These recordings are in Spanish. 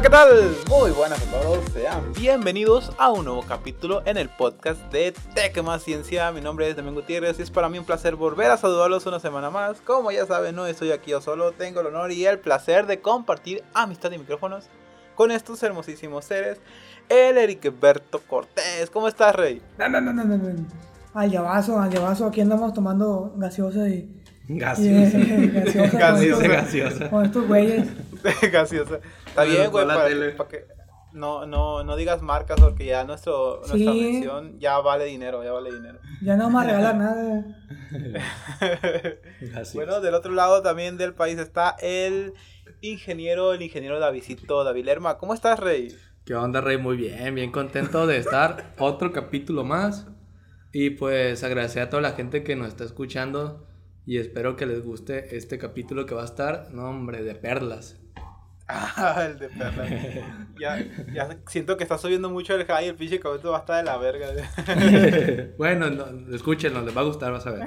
Hola, ¿qué tal? Muy buenas a todos, sean bienvenidos a un nuevo capítulo en el podcast de Tech Más Ciencia. Mi nombre es Domingo Gutiérrez y es para mí un placer volver a saludarlos una semana más. Como ya saben, no estoy aquí yo solo, tengo el honor y el placer de compartir amistad y micrófonos con estos hermosísimos seres. El Eric Berto Cortés, ¿cómo estás, Rey? No, no, no, no, no, no. Al llavazo, al llavazo, aquí andamos tomando gaseosa y... Gaseosa. y, eh, gaseosa. con estos- gaseosa. Con estos güeyes. Gaseosa. Está bien, güey, para, para que no, no, no digas marcas porque ya nuestro, nuestra mención ya vale dinero, ya vale dinero. Ya no vamos a regalar nada. Bueno, del otro lado también del país está el ingeniero, el ingeniero Davidito, David Lerma. ¿Cómo estás, Rey? ¿Qué onda, Rey? Muy bien, bien contento de estar otro capítulo más. Y pues agradecer a toda la gente que nos está escuchando. Y espero que les guste este capítulo que va a estar, no hombre, de perlas. Ah, el de perla. ya, ya siento que está subiendo mucho el high, el pinche va a estar de la verga. bueno, no, escúchenlo, les va a gustar, vas a ver.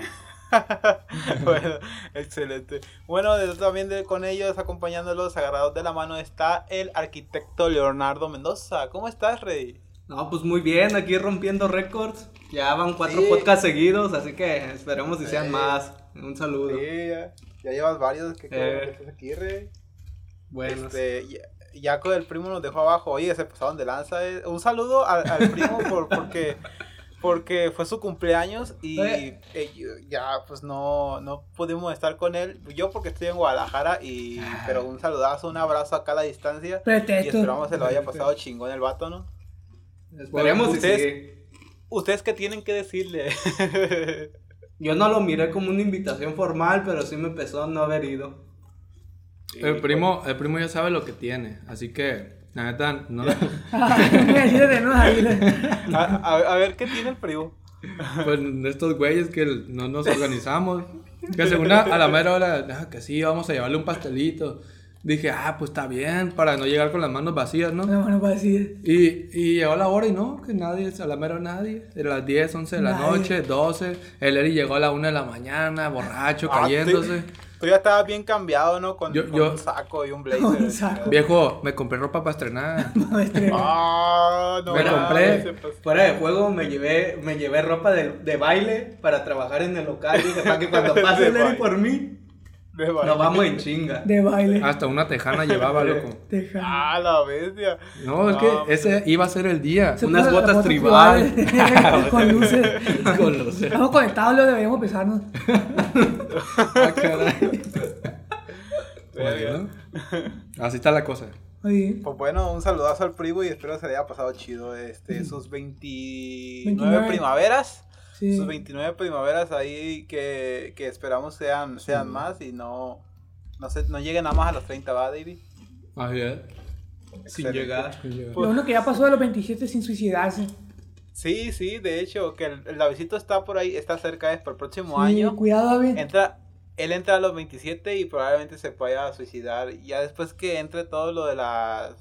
bueno, excelente. Bueno, también de- con ellos, acompañándolos, agarrados de la mano, está el arquitecto Leonardo Mendoza. ¿Cómo estás, Rey? No, pues muy bien, aquí rompiendo récords. Ya van cuatro Sí. podcasts seguidos, así que esperemos si sean más. Un saludo. Sí, ya, ya llevas varios que, que, Eh. que estás aquí, Rey. Bueno, Este, ya, ya con el primo nos dejó abajo. Oye, se pasaron de lanza. eh. Un saludo al, al primo por, porque, porque fue su cumpleaños y Eh. ya pues no, no pudimos estar con él. Yo porque estoy en Guadalajara y pero un saludazo, un abrazo a cada distancia. Y esperamos se lo haya pasado chingón el vato, ¿no? esperemos si ustedes- sí. ¿Ustedes qué tienen que decirle? Yo no lo miré como una invitación formal, pero sí me empezó a no haber ido. El primo, el primo ya sabe lo que tiene, así que, la neta, no, Voy a. A, ver qué tiene el primo. pues estos güeyes que no nos organizamos, que según a, a la mera hora, "Ah, que sí, vamos a llevarle un pastelito. Dije, ah, pues está bien, para no llegar con las manos vacías, ¿no? No, bueno, para decir. Y, y llegó la hora y no, que nadie, a la mera hora nadie. Era las 10, 11 de la Nadie. noche, 12. El Eri llegó a la 1 de la mañana, borracho, Ah, cayéndose. Tú ya estabas bien cambiado, ¿no? Con, Yo- con yo- un saco y un blazer. Un saco. Viejo, me compré ropa para estrenar. No, este- Ah, no. Me compré. pasó. Fuera de juego me llevé, me llevé ropa de, de baile para trabajar en el local. Dije, para que cuando pase De el Eri baile. por mí, De baile. nos vamos en chinga. De baile. Hasta una tejana llevaba, loco. Deja. Ah, la bestia. No, es Ah, que ese iba a ser el día. Se unas puso botas las tribal. tribales, Con luces. Con los- Estamos conectados, lo deberíamos pesarnos. Ah, caray. Bueno, así está la cosa. Oye, Pues bueno, un saludazo al primo y espero se haya pasado chido este, sus 29 29. primaveras. Sí. Sus 29 primaveras ahí que, que esperamos sean, sean más y no, no, se, no lleguen nada más a los 30, ¿va, David? Así es. Sin Excelente. llegar. Lo uno que ya pasó de los 27 sin suicidarse. Sí, sí, de hecho, que el, el está por ahí, está cerca, es para el próximo Sí, año. Cuidado, David. Entra, él entra a los 27 y probablemente se vaya suicidar. Y ya después que entre todo lo de la,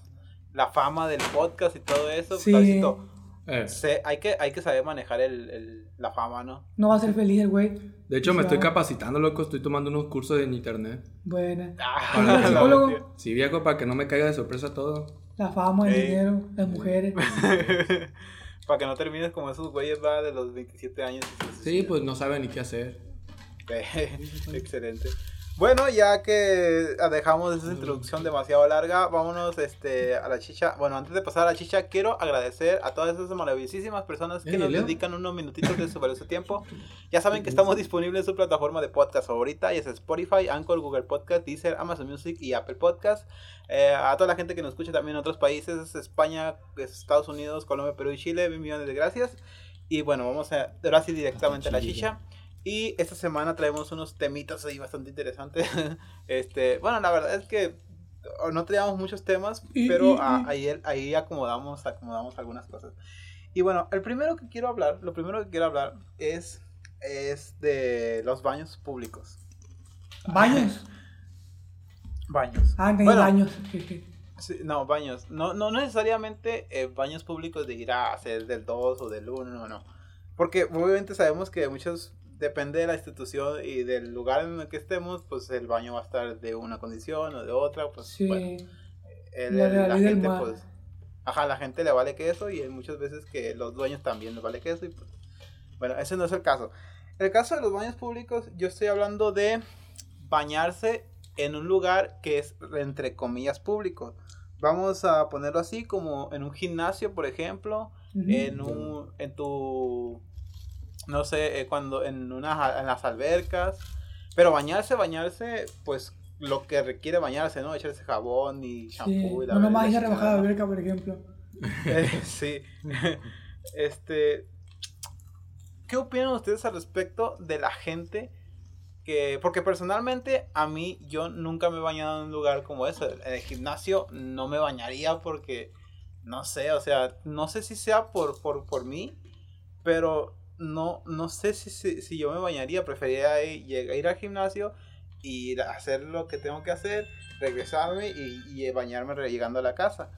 la fama del podcast y todo eso, Sí. Davidito, Eh, se- hay, que, hay que saber manejar el, el- la fama, ¿no? No va a ser feliz el güey. de hecho, me estoy capacitando, loco. Estoy tomando unos cursos en internet. Buena. Ah, ¿Eres la psicólogo? Sí, viejo, para que no me caiga de sorpresa todo. La fama, el Ey. dinero, las mujeres. Para que no termines como esos güeyes va de los 27 años. Sí, pues no sabe ni qué hacer. Excelente. Bueno, ya que dejamos esa introducción demasiado larga, vámonos este, a la chicha. Bueno, antes de pasar a la chicha, quiero agradecer a todas esas maravillosísimas personas que nos Leo. dedican unos minutitos de su valioso tiempo. Ya saben que estamos disponibles en su plataforma de podcast favorita, y es Spotify, Anchor, Google Podcast, Deezer, Amazon Music y Apple Podcast. Eh, a toda la gente que nos escucha también en otros países, España, Estados Unidos, Colombia, Perú y Chile, mil millones de gracias. Y bueno, vamos a ahora sí directamente a la chicha. Y esta semana traemos unos temitas ahí bastante interesantes. este, bueno, la verdad es que no traíamos muchos temas, pero y- ahí, ahí acomodamos, acomodamos algunas cosas. Y bueno, el primero que quiero hablar, lo primero que quiero hablar es, es de los baños públicos. Baños. Baños. Ah, Bueno, baños. Sí, no, baños. No, no necesariamente eh, baños públicos de ir a hacer del 2 o del 1, no, no. Porque obviamente sabemos que muchos, depende de la institución y del lugar en el que estemos, pues el baño va a estar de una condición o de otra. Pues Sí. bueno, el- La la gente, mar. pues, ajá, la gente le vale queso y hay muchas veces que los dueños también les vale queso y pues, bueno, ese no es el caso. El caso de los baños públicos, yo estoy hablando de bañarse en un lugar que es entre comillas público. Vamos a ponerlo así como en un gimnasio, por ejemplo, Ujú. en un en tu no sé eh, cuando en una en las albercas. Pero bañarse bañarse pues lo que requiere bañarse no echarse jabón y Sí, shampoo y la no nomás ir a rebajar la alberca, por ejemplo. Eh, sí. Este qué opinan ustedes al respecto de la gente que porque personalmente a mí yo nunca me he bañado en un lugar como ese en el gimnasio no me bañaría porque no sé, o sea, no sé si sea por, por, por mí, pero no, no sé si, si, si yo me bañaría, preferiría ir, ir al gimnasio y ir a hacer lo que tengo que hacer, regresarme y, y bañarme re- llegando a la casa.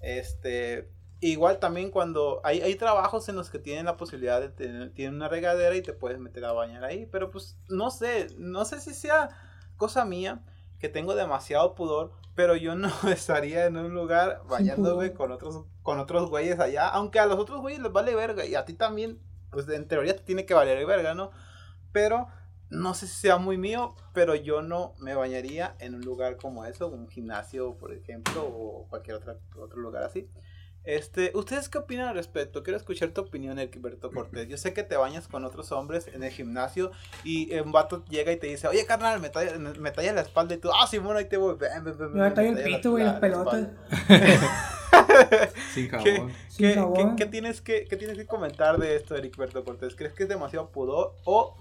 Este, igual también cuando hay, hay trabajos en los que tienen la posibilidad de tener tienen una regadera y te puedes meter a bañar ahí, pero pues no sé, no sé si sea cosa mía que tengo demasiado pudor, pero yo no estaría en un lugar bañándome con otros con otros güeyes allá, aunque a los otros güeyes les vale verga y a ti también, pues en teoría te tiene que valer verga, ¿no? Pero no sé si sea muy mío, pero yo no me bañaría en un lugar como eso, un gimnasio, por ejemplo, o cualquier otra, otro lugar así. Este, ¿ustedes qué opinan al respecto? Quiero escuchar tu opinión, Erquiberto Cortés. Yo sé que te bañas con otros hombres en el gimnasio y un vato llega y te dice, oye, carnal, me talla, me talla la espalda y tú, ah, sí, bueno, ahí te voy. Ven, ven, ven, Me me el talla pito, güey, la- las la pelotas. espalda". Sin ¿Qué, jabón. Sin qué- jabón. qué- qué tienes que, qué tienes que comentar de esto, Ericberto Cortés? ¿Crees que es demasiado pudor o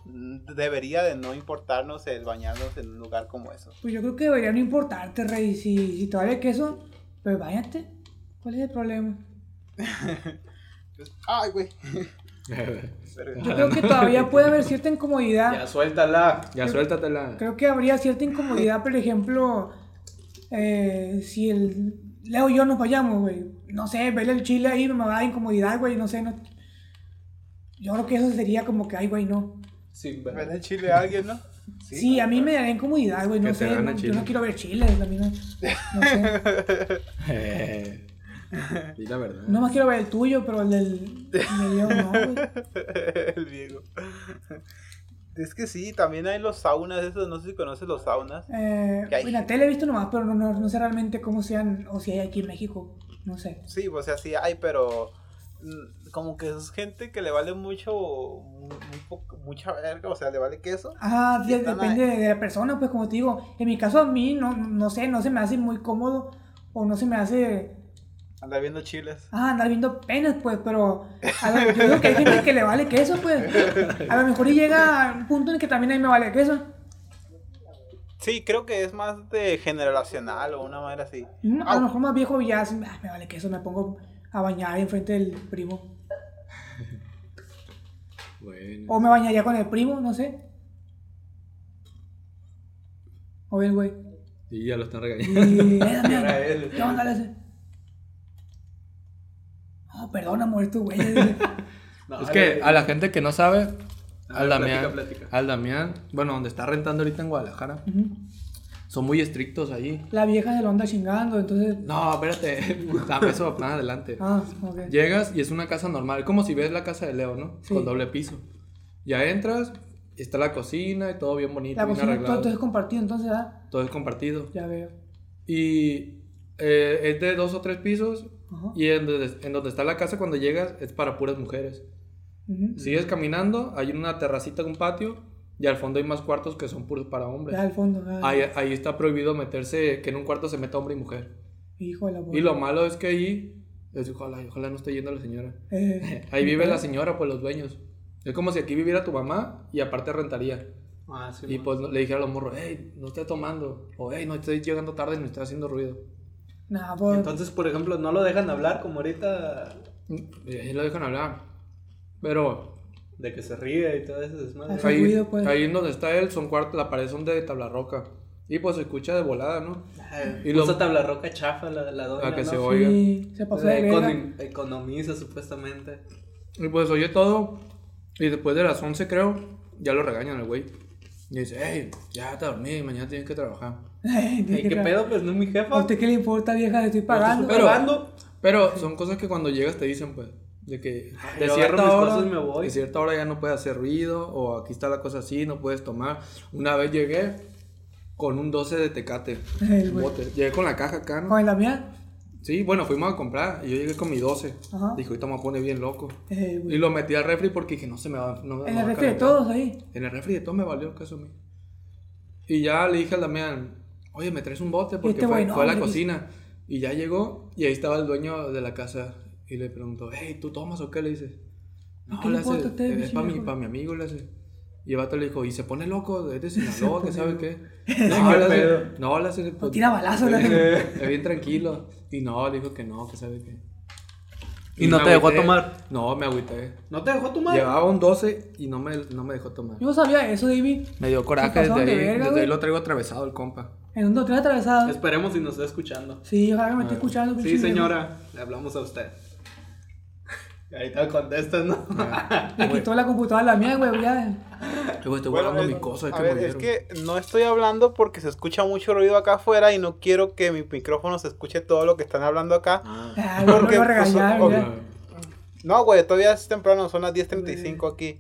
debería de no importarnos el bañarnos en un lugar como eso? Pues yo creo que debería no importarte, Rey. Si, si te vale queso, pues váyate. ¿Cuál es el problema? Pues, Ay, güey. Yo creo que todavía puede haber cierta Ya incomodidad. suéltala. ya suéltatela. Creo que habría cierta incomodidad, por ejemplo, eh, si el Leo y yo nos vayamos, güey. No sé, verle el chile ahí me va a dar incomodidad, güey. No sé, no. Yo creo que eso sería como que, ay, güey, no. Sin Ven ver. el chile a alguien, ¿no? Sí, a mí me daría incomodidad, güey. No sé, no- el yo no quiero ver chile. A mí no, no sé. Y la verdad. No más quiero ver el tuyo, pero el del, del Leo no, güey. el Diego. Es que sí, también hay los saunas, esos, no sé si conoces los saunas. Eh, hay en la tele he visto nomás, pero no, no, no sé realmente cómo sean, o si hay aquí en México. No sé. Sí, o sea, sí hay, pero mm, como que es gente que le vale mucho, un poco- mucha verga, o sea, le vale queso. Están depende de la persona, pues como te digo. En mi caso a mí, no, no sé, no se me hace muy cómodo o no se me hace Andar viendo chiles. ah, andar viendo penes, pues, pero a lo- yo digo que hay gente que le vale queso, pues. A lo mejor y llega a un punto en el que también a mí me vale queso. Sí, creo que es más de generacional o una manera así. Mm, A lo mejor más viejo ya así, "Ah, me vale queso, me pongo a bañar enfrente del primo. Bueno. O me bañaría con el primo, no sé. O bien, güey. Y ya lo están regañando. Y, eh. ¿Qué onda No, perdona, amor, tu güey. No, Es que a la gente que no sabe, A al Damián, al Damián, bueno, donde está rentando ahorita en Guadalajara, Ujú. son muy estrictos allí. La vieja se lo anda chingando, entonces. No, espérate, dame eso más adelante. Ah, ok. Llegas y es una casa normal, como si ves la casa de Leo, ¿no? Sí. Con doble piso. Ya entras, está la cocina y todo bien bonito, La bien cocina, todo, arreglado. todo es compartido, entonces, ah, Todo es compartido. ya veo. Y eh, es de dos o tres pisos. Ajá. Y en donde, en donde está la casa cuando llegas es para puras mujeres. Sigues caminando, hay una terracita, un patio. Y al fondo hay más cuartos que son puros para hombres. Ya al fondo. ah, Ahí, ahí está prohibido meterse, que en un cuarto se meta hombre y mujer. Hijo de la Y lo malo es que ahí, es, ojalá, ojalá no esté yendo la señora. Eh, Ahí vive la señora, pues los dueños. Es como si aquí viviera tu mamá y aparte rentaría. Ah, sí, Y man. pues le dije a los morros, hey, no estés tomando. O hey, no estés llegando tarde y no estás haciendo ruido. Nah. Entonces, por ejemplo, no lo dejan hablar como ahorita Y ahí lo dejan hablar. Pero de que se ríe y todo eso desmadre. Hace ahí, ruido, pues. ahí en donde está él, son cuartos, la pared son de tabla roca. Y pues se escucha de volada, ¿no? Y Y lo- Usa tabla roca chafa la, la doña, Para que ¿no? se oiga. Sí, se pasó de. Econom- economiza supuestamente. Y pues oye todo. Y después de las 11, creo, ya lo regañan el güey. Y dice, hey, ya te dormí, mañana tienes que trabajar. Ey, Ey, ¿Qué pedo? Pues no es mi ¿A jefa. usted qué le importa, vieja? Le estoy pagando. Pero- pagando. Pero son cosas que cuando llegas te dicen, pues, de que de cierta mis hora, cosas y me voy. de cierta hora ya no puedes hacer ruido, o aquí está la cosa así, no puedes tomar. Una vez llegué con un 12 de tecate, bote. Llegué con la caja acá, ¿no? Con la mía. Sí, bueno, fuimos a comprar y yo llegué con mi 12. Ajá. Dijo, ahorita me pone bien loco. Ey, Y lo metí al refri porque dije, no se me va, no, En no el refri de calentar". todos ahí. En el refri de todo me valió caso a mí. Y ya le dije a Damián, oye, me traes un bote porque este fue, fue a la cocina. Y ya llegó y ahí estaba el dueño de la casa. Y le preguntó, hey, ¿tú tomas o qué? Le dice, no, ¿Qué le hace, es para mi, viejo?" pa' mi amigo, le hace. Y el vato le dijo, y se pone loco, es de Sinaloa, que sabe qué. ¿Qué No, pedo? hace, no, le hace, pues, tira balazos, le hace. Es bien tranquilo. Y no, le dijo que no, que sabe qué. ¿Y no me te dejó tomar? No, me agüité. ¿No te dejó tu madre? Llevaba un 12 y no me, no me dejó tomar. Yo no sabía eso, David. Me dio coraje Se desde ahí. de verga, desde ahí lo traigo atravesado el compa. En un doctor atravesado. Esperemos si nos está escuchando. Sí, ojalá que me esté escuchando. Sí, señora. Le hablamos a usted. Y ahorita contestas, ¿no? Le quitó la computadora a la mía, güey. Ya. Yo estoy Bueno, guardando es- mi cosa. a que ver, me es que no estoy hablando porque se escucha mucho ruido acá afuera y no quiero que mi micrófono se escuche todo lo que están hablando acá. Ah. Ah, Porque, lo pues, ya. No, güey, todavía es temprano, son las 10.35 aquí.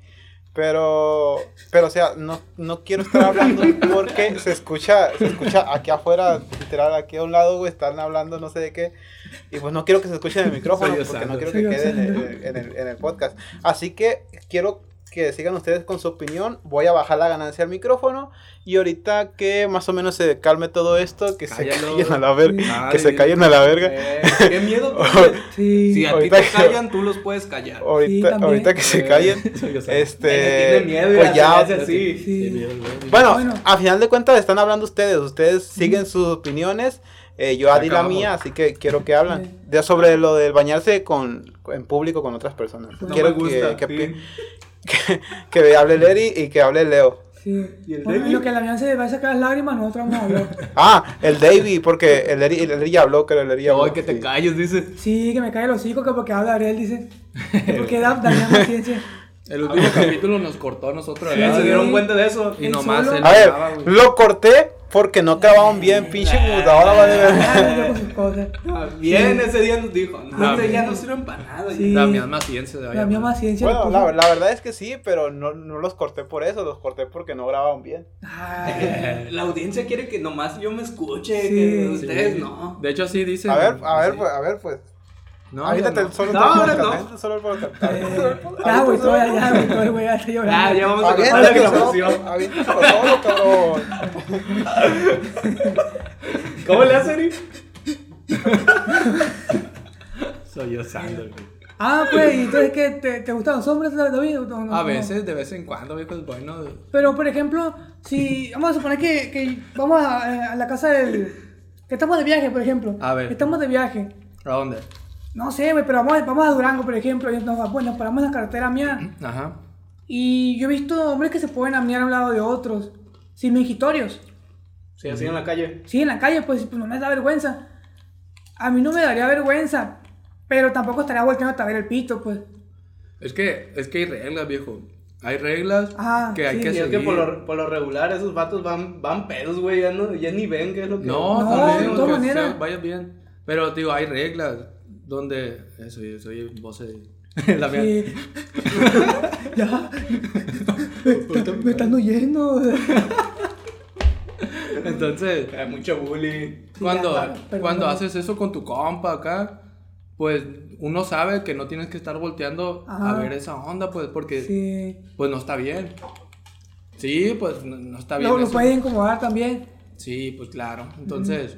Pero, pero, o sea, no, no quiero estar hablando porque se escucha, se escucha aquí afuera, literal, aquí a un lado, güey, están hablando no sé de qué. Y pues no quiero que se escuche en el micrófono Soy porque no quiero que Soy quede en el, en el- en el podcast. Así que quiero que sigan ustedes con su opinión. Voy a bajar la ganancia al micrófono. Y ahorita que más o menos se calme todo esto, que se Cállalo. callen a la verga. Que se callen a la verga. Eh, qué miedo. Sí. Si a ti Ahorita te que- callan, tú los puedes callar. Ahorita, también. ahorita que se Eh, callen. Este, Tiene miedo pues ya, así. Sí. Bueno, Bueno. a final de cuentas están hablando ustedes. Ustedes siguen sus opiniones. eh, yo Ya di la mía, así que quiero que hablan. Sí. Ya sobre lo del bañarse con, en público con otras personas. No quiero me gusta. que, que, sí. Que, que hable Leri y que hable Leo. Sí. ¿Y el Bueno, David? lo que la mía se le va a sacar las lágrimas, nosotros vamos a hablar. Ah, el Davey, porque el Leri, el Leri ya habló, creo el Leri ya habló. Ay, que te sí. calles, dice. Sí, que me cae el hocico que porque habla Ariel, dice. Porque da, Daniel más ciencia. El último capítulo nos cortó a nosotros. Se dieron cuenta de eso. Y nomás solo. él A ver, lo corté porque no acababan bien, pinche mudadora, va de verdad. Bien, ese día nos dijo. No, ese día bien. no sirven para nada. Sí. La misma ciencia. de La mía más ciencia. Bueno, la, la verdad es que sí, pero no, no los corté por eso, los corté porque no grababan bien. Ay, La audiencia quiere que nomás yo me escuche, Sí. que Sí. ustedes no. De hecho, así dice. A ver, a ver, sí. pues, a ver, pues. No, no. el solo No, el ahora no. solo el podcast. eh, ya, güey, todo, ya, ya, güey, todo, güey, ya estoy Ya, llorando. ya vamos a cortar la grabación. aviéntatelo solo, cabrón. ¿Cómo le hace, Eri? Soy yo, Sandro, güey. Ah, pues, ¿y entonces qué? ¿Te, te gustan los hombres, David? o no- no? A veces, de vez en cuando, viejo, es bueno. Pero, por ejemplo, si vamos a suponer que, que vamos a, eh, a la casa del... Que estamos de viaje, por ejemplo. A ver. Estamos de viaje. ¿A dónde? No sé, güey, pero vamos, vamos a Durango, por ejemplo. Y nos, bueno, paramos en la carretera mía. Ajá. Y yo he visto hombres que se pueden amnear a un lado de otros. Sin mingitorios. Sí, así en la calle. Sí, en la calle, pues, pues no me da vergüenza. A mí no me daría vergüenza. Pero tampoco estaría volteando a ver el pito, pues. Es que, es que hay reglas, viejo. Hay reglas Ajá, que hay sí. que Y es seguir. que por lo, por lo regular esos vatos van, van pedos, güey. Ya, no, ya ni ven qué es lo que. No, No, también, de todas maneras. vaya bien. Pero, digo, hay reglas donde... Eso, yo soy voz de... La mía. Sí. ya. me, me están oyendo. Entonces, Hay mucho bullying. cuando, ya, cuando no. haces eso con tu compa acá, pues uno sabe que no tienes que estar volteando a Ajá. ver esa onda, pues, porque Sí. pues no está bien. Sí, pues no, no está bien. Lo, lo eso. puede incomodar también. Sí, pues claro. Entonces,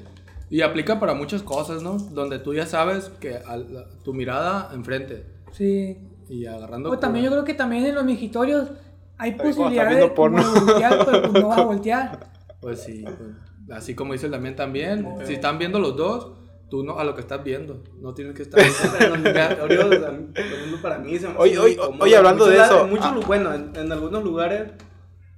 y aplica para muchas cosas, ¿no? Donde tú ya sabes que la- tu mirada enfrente Sí. y agarrando. O también yo creo que también en los migitorios hay cuando posibilidad estás de viendo porno. voltear, pero pues no vas a voltear. Pues sí, pues, así como dice el Damián también. Si están viendo los dos, tú no a lo que estás viendo. No tienes que estar. Ejemplo, para mí se me hace Oye, oye, oye, hablando de eso, Muchos, ah. bueno, en, en algunos lugares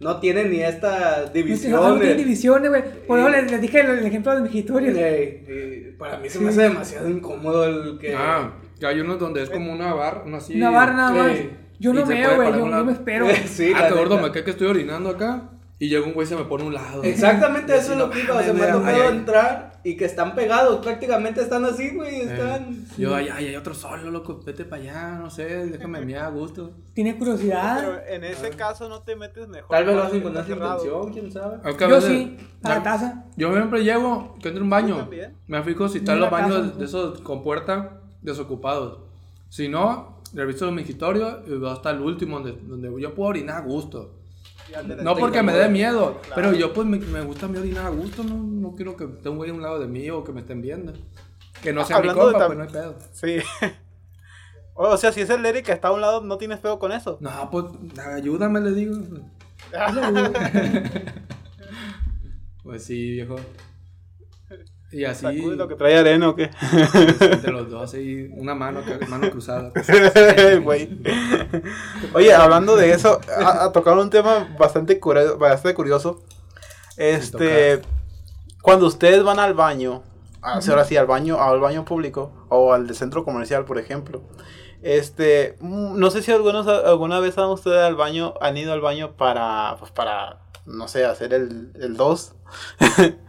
no tienen ni esta No tiene- no división. tiene de- divisiones, güey. Por eso les, les dije el, el ejemplo de los migitorios. Ey, eh, para mí se me hace demasiado incómodo el que. ah, que hay unos donde es como una barra, una así. Una barra nada más. Sí. Yo no veo, güey. Yo, una- yo me espero. Sí, ah, qué gordo, me cae que estoy orinando acá. Y llega un güey y se me pone a un lado. Exactamente eso es lo que iba. O sea, me ay. entrar y que están pegados. Prácticamente están así, güey. Eh, Están. Yo, ay, ay, hay otro solo, loco. Vete para allá, no sé, déjame mirar a gusto. ¿Tienes Pero curiosidad? en ese caso no te metes mejor. Tal vez lo hacen con esa intención, quién sabe. Yo sí, a la taza. Yo siempre llevo, que entre un baño. también? Me fijo si están los baños de esos con puerta desocupados. Si no, reviso mi migitorio y voy hasta el último donde, donde yo puedo orinar a gusto. No porque me dé miedo, Claro. pero yo pues me, me gusta mí orinar a gusto, no, no quiero que esté un güey a un lado de mí o que me estén viendo. Que no sea mi Hablando compa, pues no hay pedo. Sí. O sea, si es el Eric que está a un lado, no tienes pedo con eso. No, pues ayúdame, le digo. Pues sí, viejo. Y así, lo que trae arena o qué. entre los dos, así, una mano, mano cruzada. Güey. Oye, hablando de eso, a, a tocar un tema bastante, cura- bastante curioso. Este, cuando ustedes van al baño, a- ahora sí, al baño, al baño público o al de centro comercial, por ejemplo. Este, mm, no sé si algunos alguna vez han ustedes al baño, han ido al baño para, pues para, no sé, hacer el, el 2,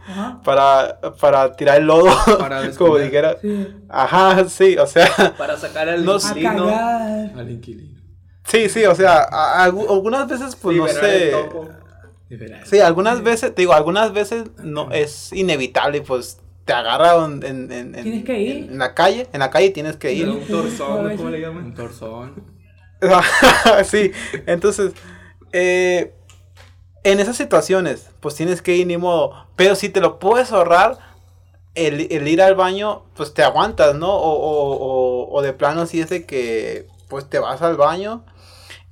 Ajá. para, para tirar el lodo, Para como dijera. Sí. Ajá, sí, o sea, Para sacar el No inquilino. Al inquilino. sí, sí, o sea, a- a- algunas veces, pues no el sé. topo. Sí, algunas veces, te digo, algunas veces no es inevitable, pues te agarra en, en, en- Tienes que ir. en la calle, en la calle tienes que ir. un torzón, ¿no? ¿cómo le llaman? Un torzón. sí, entonces, eh, en esas situaciones, pues tienes que ir ni modo, pero si te lo puedes ahorrar, el, el ir al baño, pues te aguantas, ¿no? O, o, o, o de plano si es de que, pues te vas al baño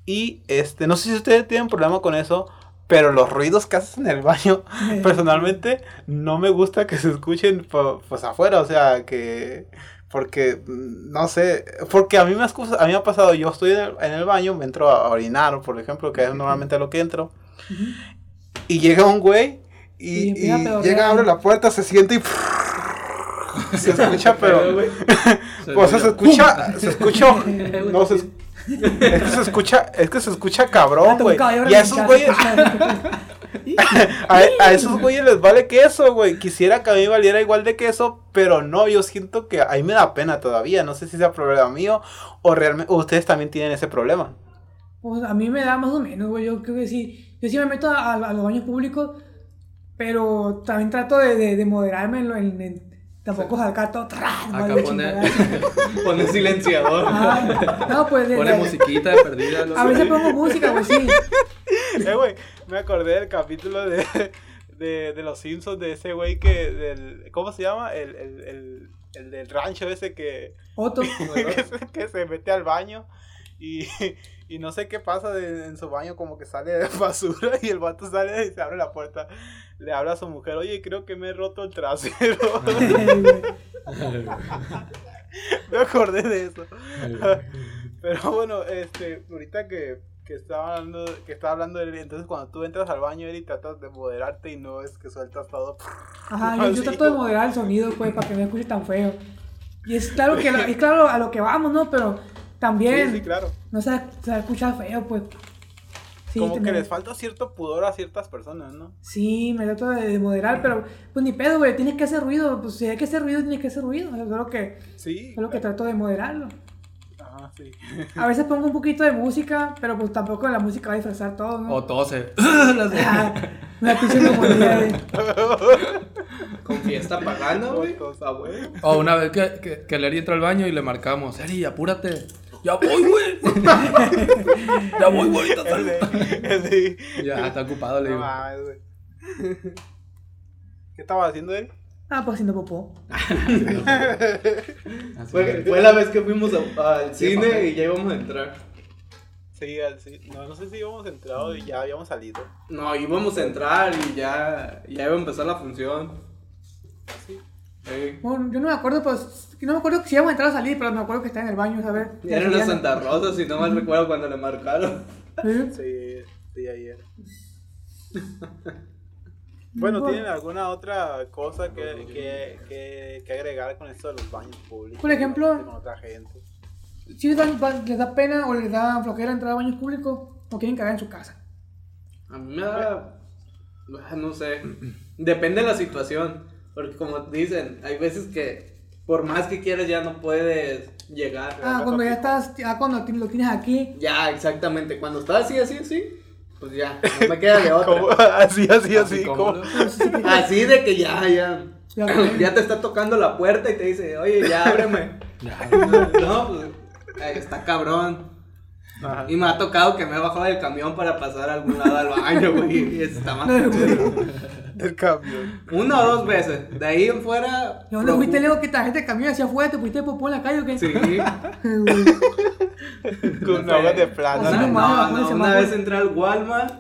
y, este, no sé si ustedes tienen problema con eso, pero los ruidos que haces en el baño, personalmente, no me gusta que se escuchen, pues afuera, o sea, que... Porque, no sé, porque a mí me a mí me ha pasado, yo estoy en el, en el baño, me entro a orinar, por ejemplo, que es normalmente a lo que entro, y llega un güey Y llega, abre la puerta, se siente y se escucha, pero, o sea, se escucha, se escucha, no, se, es que se escucha, es que se escucha cabrón, güey, y a esos güeyes, a, a esos güeyes les vale queso, güey. Quisiera que a mí valiera igual de queso, pero no, yo siento que ahí me da pena todavía. No sé si sea problema mío o realmente o ustedes también tienen ese problema. Pues a mí me da más o menos, güey. Yo creo que sí. Yo sí me meto a, a los baños públicos, pero también trato de, de, de moderarme en, lo- en- en- tampoco sacar todo. Acá pone. Pone silenciador. Ah, no, pues de- pone de- musiquita de perdida. a veces pongo música, güey, sí. Eh, güey, me acordé del capítulo de, de, de los Simpsons, de ese güey que, del, ¿cómo se llama? El, el, el, el del rancho ese que, Otto. que, se, que se mete al baño y, y no sé qué pasa de- en su baño, como que sale de basura y el vato sale y se abre la puerta. Le habla a su mujer, oye, creo que me he roto el trasero. me acordé de eso. Pero bueno, este, ahorita que, que estaba hablando, que estaba hablando de él, entonces cuando tú entras al baño él y tratas de moderarte y no es que sueltas todo. Ajá, yo, yo trato de moderar el sonido, pues, para que no escuche tan feo. Y es claro que es claro a lo que vamos, ¿no? Pero también Sí, sí, claro. no se, se va a escuchar feo, pues. Sí, Como que les falta cierto pudor a ciertas personas, ¿no? Sí, me trato de, de moderar, pero pues ni pedo, güey, tienes que hacer ruido. Pues si hay que hacer ruido, tienes que hacer ruido. Es lo que, Sí. es lo que trato de moderarlo. Sí. A veces pongo un poquito de música, pero pues tampoco la música va a disfrazar todo, ¿no? O tose. Una pinche. Con fiesta pagando, güey. O una vez que, que, que al baño y le marcamos, Eri, apúrate. Ya voy, güey. ya voy, güey. ahorita salgo". Sí. Ya está ocupado, le No digo. mames, güey. ¿Qué estaba haciendo él? Ah, pues haciendo popó. Fue, la vez que fuimos a- al cine y ya íbamos a entrar. Sí, al- sí. No, no sé si íbamos entrado y ya habíamos salido. No, íbamos a entrar y ya, ya iba a empezar la función. Sí. Sí. Bueno, yo no me acuerdo, pues, no me acuerdo si íbamos a entrar o salir, pero me acuerdo que estaba en el baño, ¿sabes? Era una Santa Rosa, si no mal recuerdo cuando le marcaron. ¿Sí? Sí, sí, ayer. Bueno. ¿tienen alguna otra cosa que, que, que, que agregar con esto de los baños públicos? Por ejemplo- Con otra gente. Si les, va- les da pena o les da flojera entrar a baños públicos o quieren cagar en su casa. A mí me da. No sé. Depende de la situación. Porque como dicen, hay veces que por más que quieras ya no puedes llegar. Ah, cuando ya estás, ya cuando lo tienes aquí. Ya, exactamente. Cuando estás así, así, así, pues ya, no me queda de otra. así, así, así. como Así de que ya, ya. Ya, te está tocando la puerta y te dice, oye, ya ábreme. Ya. No, pues eh, está cabrón. Ajá. Y me ha tocado que me he bajado del camión para pasar a algún lado al baño, güey. Y eso está más El camión. Una o dos veces. De ahí en fuera. ¿Y dónde procu- fuiste, Leo? Que esta gente camina hacia afuera, te pusiste popó en la calle o qué? Sí. Con una hoja de plata. Una, no, el no, una vez entré al Walmart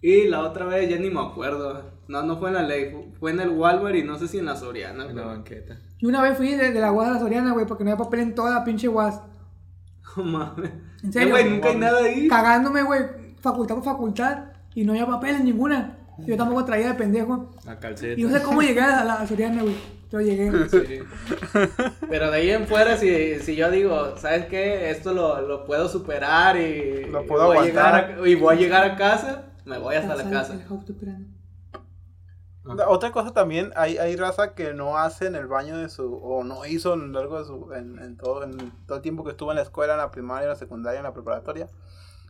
y la otra vez ya ni me acuerdo. No, no fue en la ley, fu- fue en el Walmart y no sé si en la Soriana. En la banqueta. Y una vez fui de, de la UAS a la Soriana, güey, porque no había papel en toda la pinche UAS. No mames. ¿En serio? Güey, nunca hay nada ahí. Cagándome, güey, facultad por facultad. Y no había papel en ninguna. Yo tampoco traía de pendejo. La calceta. Y no sé cómo llegué a la, Soriana, güey. Pero llegué. Sí. Pero de ahí en fuera, si, si yo digo, ¿sabes qué? Esto lo, lo puedo superar y, Lo puedo voy a aguantar. llegar a, y voy a llegar a casa, me voy hasta la casa. La Otra cosa también, hay, hay raza que no hace en el baño de su, o no hizo a lo largo de su, en, en todo, en todo el tiempo que estuvo en la escuela, en la primaria, en la secundaria, en la preparatoria,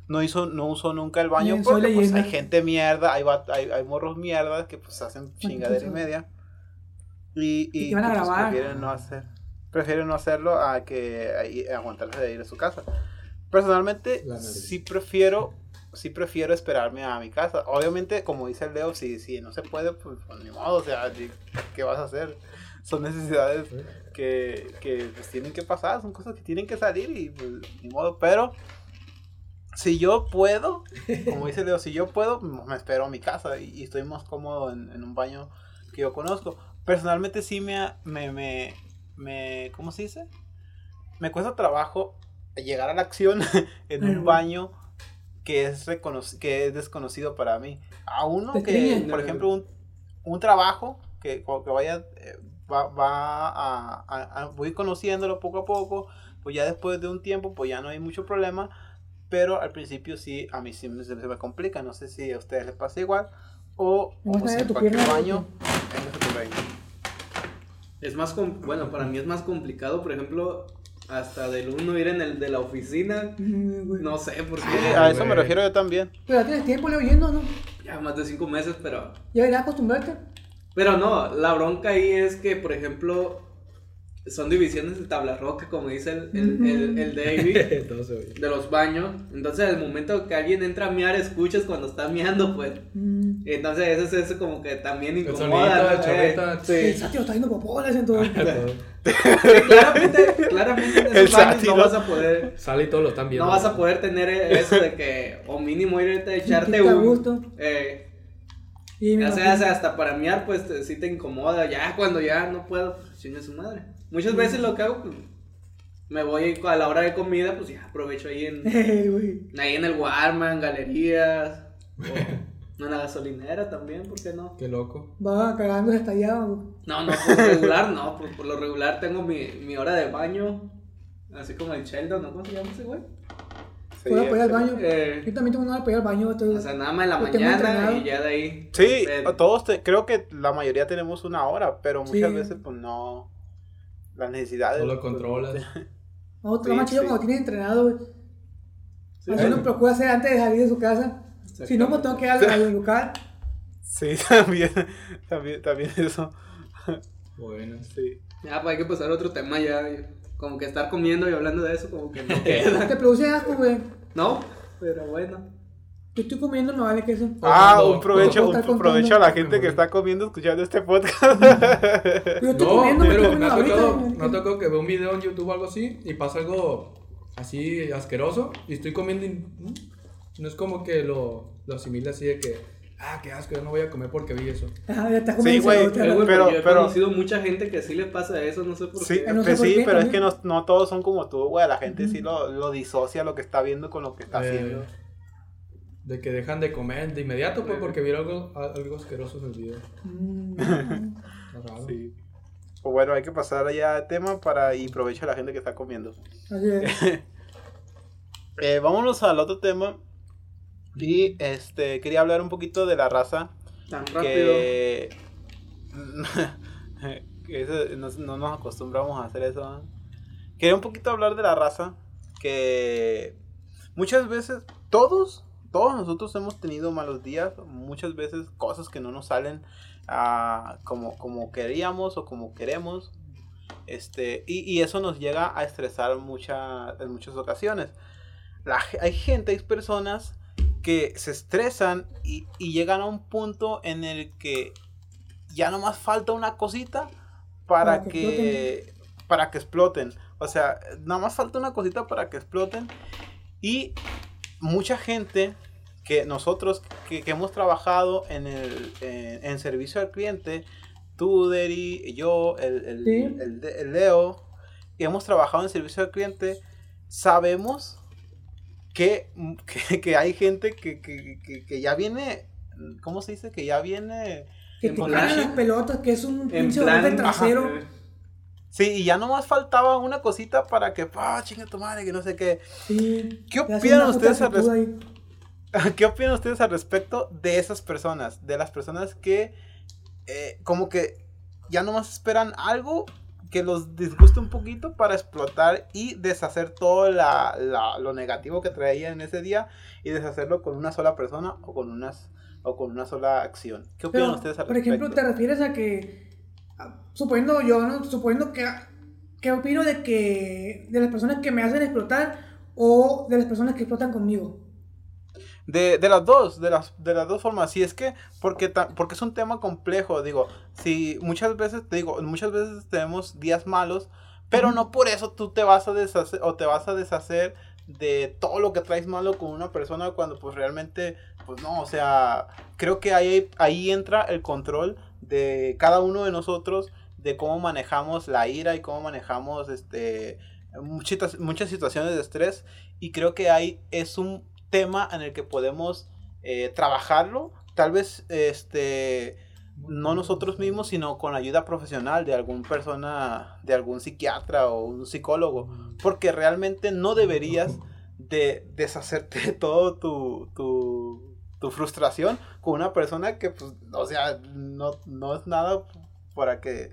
no hizo, no usó nunca el baño porque pues, hay gente mierda, hay, va- hay, hay morros mierdas que pues hacen chingadera y media. Y, Y y, van a pues, grabar. prefieren no hacer, prefieren no hacerlo a que ahí- aguantarse de ir a su casa. Personalmente, sí prefiero sí prefiero esperarme a mi casa. Obviamente, como dice el Leo, si, si no se puede, pues, pues, ni modo, o sea, ¿qué vas a hacer? Son necesidades que, que pues, tienen que pasar, son cosas que tienen que salir y pues, ni modo, pero si yo puedo, como dice Leo, si yo puedo, me espero a mi casa y, y estoy más cómodo en, en un baño que yo conozco. Personalmente sí me, me, me, me, ¿cómo se dice? Me cuesta trabajo llegar a la acción en un baño que es, que es desconocido para mí. A uno Te que, por ejemplo, un, un trabajo que, que vaya, eh, va, va a, a- a- voy conociéndolo poco a poco, pues ya después de un tiempo, pues ya no hay mucho problema, pero al principio sí, a mí sí me, se me complica, no sé si a ustedes les pasa igual, o, ¿Cómo o pues, está de en cualquier baño. Es más, bueno, para mí es más complicado, por ejemplo, hasta del uno ir en el de la oficina. No sé por qué. Sí, a eso me güey. refiero yo también. Pero ya tienes tiempo, Leo, yendo, ¿no? Ya más de cinco meses, pero... Ya deberías acostumbrarte. Pero no, la bronca ahí es que, por ejemplo, son divisiones de tabla roca, como dice el, el, el, el David, de los baños. Entonces, al momento que alguien entra a miar, escuchas cuando está miando, pues. Mm. Entonces, eso es eso como que también El incomoda. el. Eh, El sí. Satio está yendo claramente, claramente en El esos baños sátiro. no vas a poder... Sale y todos lo están viendo. No vas a poder tener eso de que, o mínimo irte a echarte un... gusto. Eh, Y Ya sea, hasta para miar, pues te- sí te incomoda. Ya cuando ya no puedo, pues chingue su madre. Muchas veces lo que hago, pues me voy a la hora de comida, pues ya aprovecho ahí en, ahí en el Walmart, en galerías, o en la gasolinera también, ¿por qué no? Qué loco. Va cagando estallado. No, no, por lo regular no, por, por lo regular tengo mi, mi hora de baño, así como el Sheldon, ¿no? ¿Cómo se llama ese güey? Sí, para ir al baño. Eh, Yo también tengo una hora para ir al baño. estoy- o sea, nada más en la mañana y ya de ahí. Sí, todos, te- creo que la mayoría tenemos una hora, pero muchas Sí. veces pues no, las necesidades. No lo pues, controlas. No, está Sí, más chido sí. cuando tienes entrenado, güey. Sí, Así uno procura hacer antes de salir de su casa. Si no, pues tengo que ir al, local. Sí, también, también, también eso. Bueno. Sí. Ya, pues hay que pasar a otro tema ya. Como que estar comiendo y hablando de eso, como que no queda. Te produce asco, güey. ¿No? Pero bueno. Yo estoy comiendo, me vale queso. Ah, un provecho, un está provecho a la gente que está comiendo, escuchando este podcast. Yo estoy No, comiendo, me estoy pero me ha tocado, me ha tocado que veo un video en YouTube o algo así y pasa algo así asqueroso y estoy comiendo y mm, no es como que lo, lo asimile así de que, ah, qué asco, yo no voy a comer porque vi eso. Ajá, ya estás Sí, comiendo. güey, Eh, güey, Pero- yo he pero- conocido mucha gente que sí le pasa eso, no sé por Sí, qué. no sé pues por sí, qué pero es que no, no todos son como tú, güey. La gente sí lo, lo disocia lo que está viendo con lo que está Eh, haciendo. De que dejan de comer de inmediato pues porque vieron algo, algo asqueroso en el video. Mm. Está raro. Sí. Pues bueno, hay que pasar ya al tema para y provecho a la gente que está comiendo. Así es. Eh, vámonos al otro tema. Y este quería hablar un poquito de la raza Tan rápido. que, que eso- no, no nos acostumbramos a hacer eso. ¿no? Quería un poquito hablar de la raza, que muchas veces todos, todos nosotros hemos tenido malos días, muchas veces cosas que no nos salen ah, como, como queríamos o como queremos. Este, y, y eso nos llega a estresar mucha, en muchas ocasiones. La hay gente, hay personas que se estresan y, y llegan a un punto en el que ya nomás falta una cosita para, Para que que, para que exploten. O sea, nada más falta una cosita para que exploten. Y mucha gente que nosotros que, que hemos trabajado en el en, en servicio al cliente, tú, Deri, yo, el, el, Sí. el Leo, y hemos trabajado en servicio al cliente, sabemos que, que, que hay gente que, que, que, que ya viene, ¿cómo se dice? Que ya viene... Que te las pelotas, que es un pinche plan. trasero. ajá, Sí, y ya nomás faltaba una cosita para que, ah, chinga tu madre, que no sé qué. Sí. ¿Qué opinan ustedes al ahí. ¿Qué opinan ustedes al respecto de esas personas? De las personas que eh, como que ya nomás esperan algo que los disguste un poquito para explotar y deshacer todo la, la- lo negativo que traían en ese día y deshacerlo con una sola persona o con unas o con una sola acción. ¿Qué opinan Pero, ustedes al por ejemplo, respecto? te refieres a que, suponiendo yo, ¿no? Suponiendo que, que opino de que, de las personas que me hacen explotar o de las personas que explotan conmigo. De, de las dos, de las, de las dos formas. Si es que, porque, porque es un tema complejo, digo, si muchas veces, te digo, muchas veces tenemos días malos, pero no por eso tú te vas a deshacer, o te vas a deshacer de todo lo que traes malo con una persona cuando pues realmente, pues no, o sea, creo que ahí, ahí entra el control de cada uno de nosotros, de cómo manejamos la ira y cómo manejamos, este, muchas, muchas situaciones de estrés, y creo que ahí es un tema en el que podemos eh, trabajarlo, tal vez este no nosotros mismos, sino con ayuda profesional de alguna persona, de algún psiquiatra o un psicólogo, porque realmente no deberías de deshacerte de todo tu, tu, tu frustración con una persona que, pues, o sea, no, no es nada para que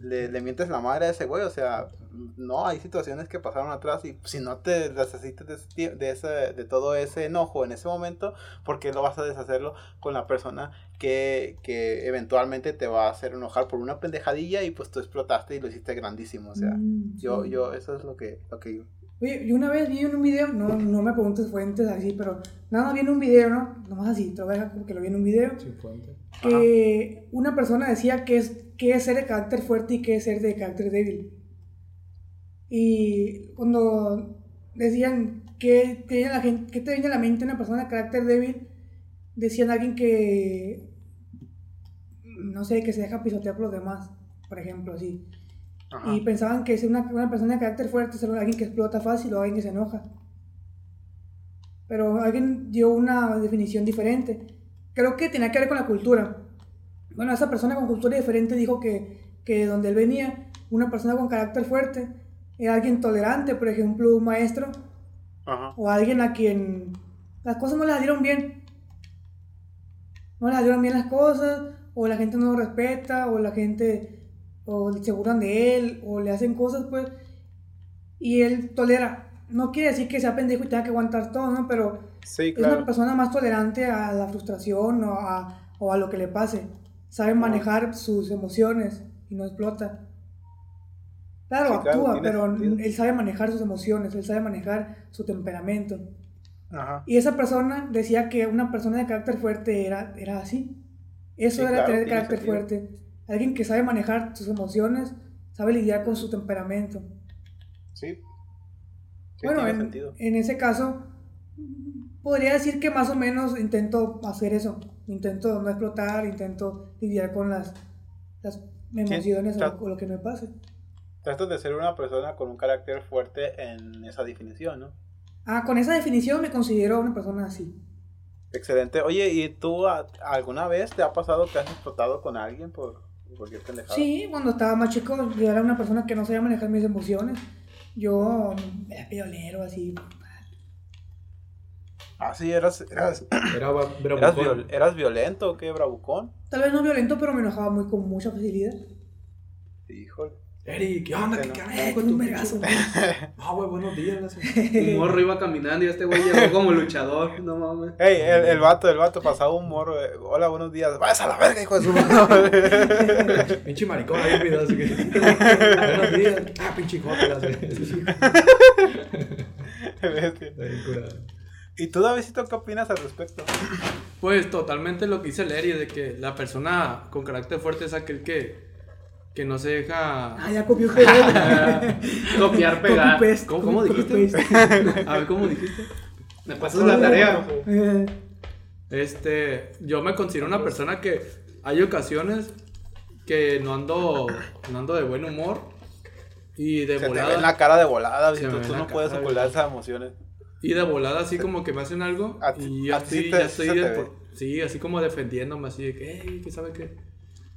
le, le mientes la madre a ese güey, o sea, no, hay situaciones que pasaron atrás y si no te deshaces de, ese de, ese, de todo ese enojo en ese momento, ¿por qué no vas a deshacerlo con la persona que, que eventualmente te va a hacer enojar por una pendejadilla y pues tú explotaste y lo hiciste grandísimo, o sea, Mm, yo, sí. yo, eso es lo que, lo que. Oye, yo una vez vi en un video, no, no me preguntes fuentes así, pero nada más vi en un video, ¿no? Nomás así, te lo voy a dejar porque lo vi en un video. Sin fuente. que una persona decía que es, que es ser de carácter fuerte y que es ser de carácter débil. Y cuando decían que tenía la gente, que te viene a la mente una persona de carácter débil, decían alguien que no sé, que se deja pisotear por los demás, por ejemplo, así. Ajá. Y pensaban que ser una, una persona de carácter fuerte es alguien que explota fácil o alguien que se enoja. Pero alguien dio una definición diferente. Creo que tenía que ver con la cultura. Bueno, esa persona con cultura diferente dijo que, que donde él venía, una persona con carácter fuerte era alguien tolerante, por ejemplo, un maestro Ajá. o alguien a quien las cosas no le dieron bien. No le dieron bien las cosas, o la gente no lo respeta, o la gente, o se burlan de él, o le hacen cosas, pues, y él tolera. No quiere decir que sea pendejo y tenga que aguantar todo, ¿no? Pero Sí, es una claro. persona más tolerante a la frustración o a, o a lo que le pase. Sabe manejar sus emociones y no explota. Claro, Sí, claro, actúa, tiene pero sentido. él sabe manejar sus emociones, él sabe manejar su temperamento. Ajá. Y esa persona decía que una persona de carácter fuerte era, era así. Eso Sí, era claro, tener carácter sentido. fuerte. Alguien que sabe manejar sus emociones, sabe lidiar con su temperamento. Sí. Sí, bueno, en, en ese caso, podría decir que más o menos intento hacer eso. Intento no explotar, intento lidiar con las, las emociones o, claro. o lo que me pase. Tratas de ser una persona con un carácter fuerte en esa definición, ¿no? Ah, con esa definición me considero una persona así. Excelente. Oye, ¿y tú alguna vez te ha pasado que has explotado con alguien por cualquier pendejada? Sí, cuando estaba más chico, yo era una persona que no sabía manejar mis emociones. Yo era piolero, así. Ah, sí, eras, eras, Era eras, viol- eras violento, ¿o ¿qué, bravucón? Tal vez no violento, pero me enojaba muy con mucha facilidad. Híjole. Eric, ¿qué onda? Que ¿Qué no. qué Eh, con un vergazo. Ah, güey, buenos días. Un morro iba caminando y este güey llegó como luchador. No mames. Ey, el, el vato, el vato pasaba un morro. eh, Hola, buenos días. Vayas a la verga, hijo de su madre. Pinche maricón, ahí video así que. buenos días. Ah, pinche curado. ¿Y tú, Davidito, qué opinas al respecto? Pues totalmente lo que dice Lery, de que la persona con carácter fuerte es aquel que, que no se deja... Ah, ya copió que Copiar, pegar. ¿Cómo- cómo dijiste? A ver, ¿cómo dijiste? Me pasas la tarea. Eh, Este, yo me considero una persona que hay ocasiones que no ando, no ando de buen humor y de Se te volada. ve en la cara de volada, ve Tú no puedes ocultar esas emociones. Y de volada así como que me hacen algo A y a ya estoy, te- ya estoy sí de así como defendiéndome así de que, hey, ¿qué sabe qué?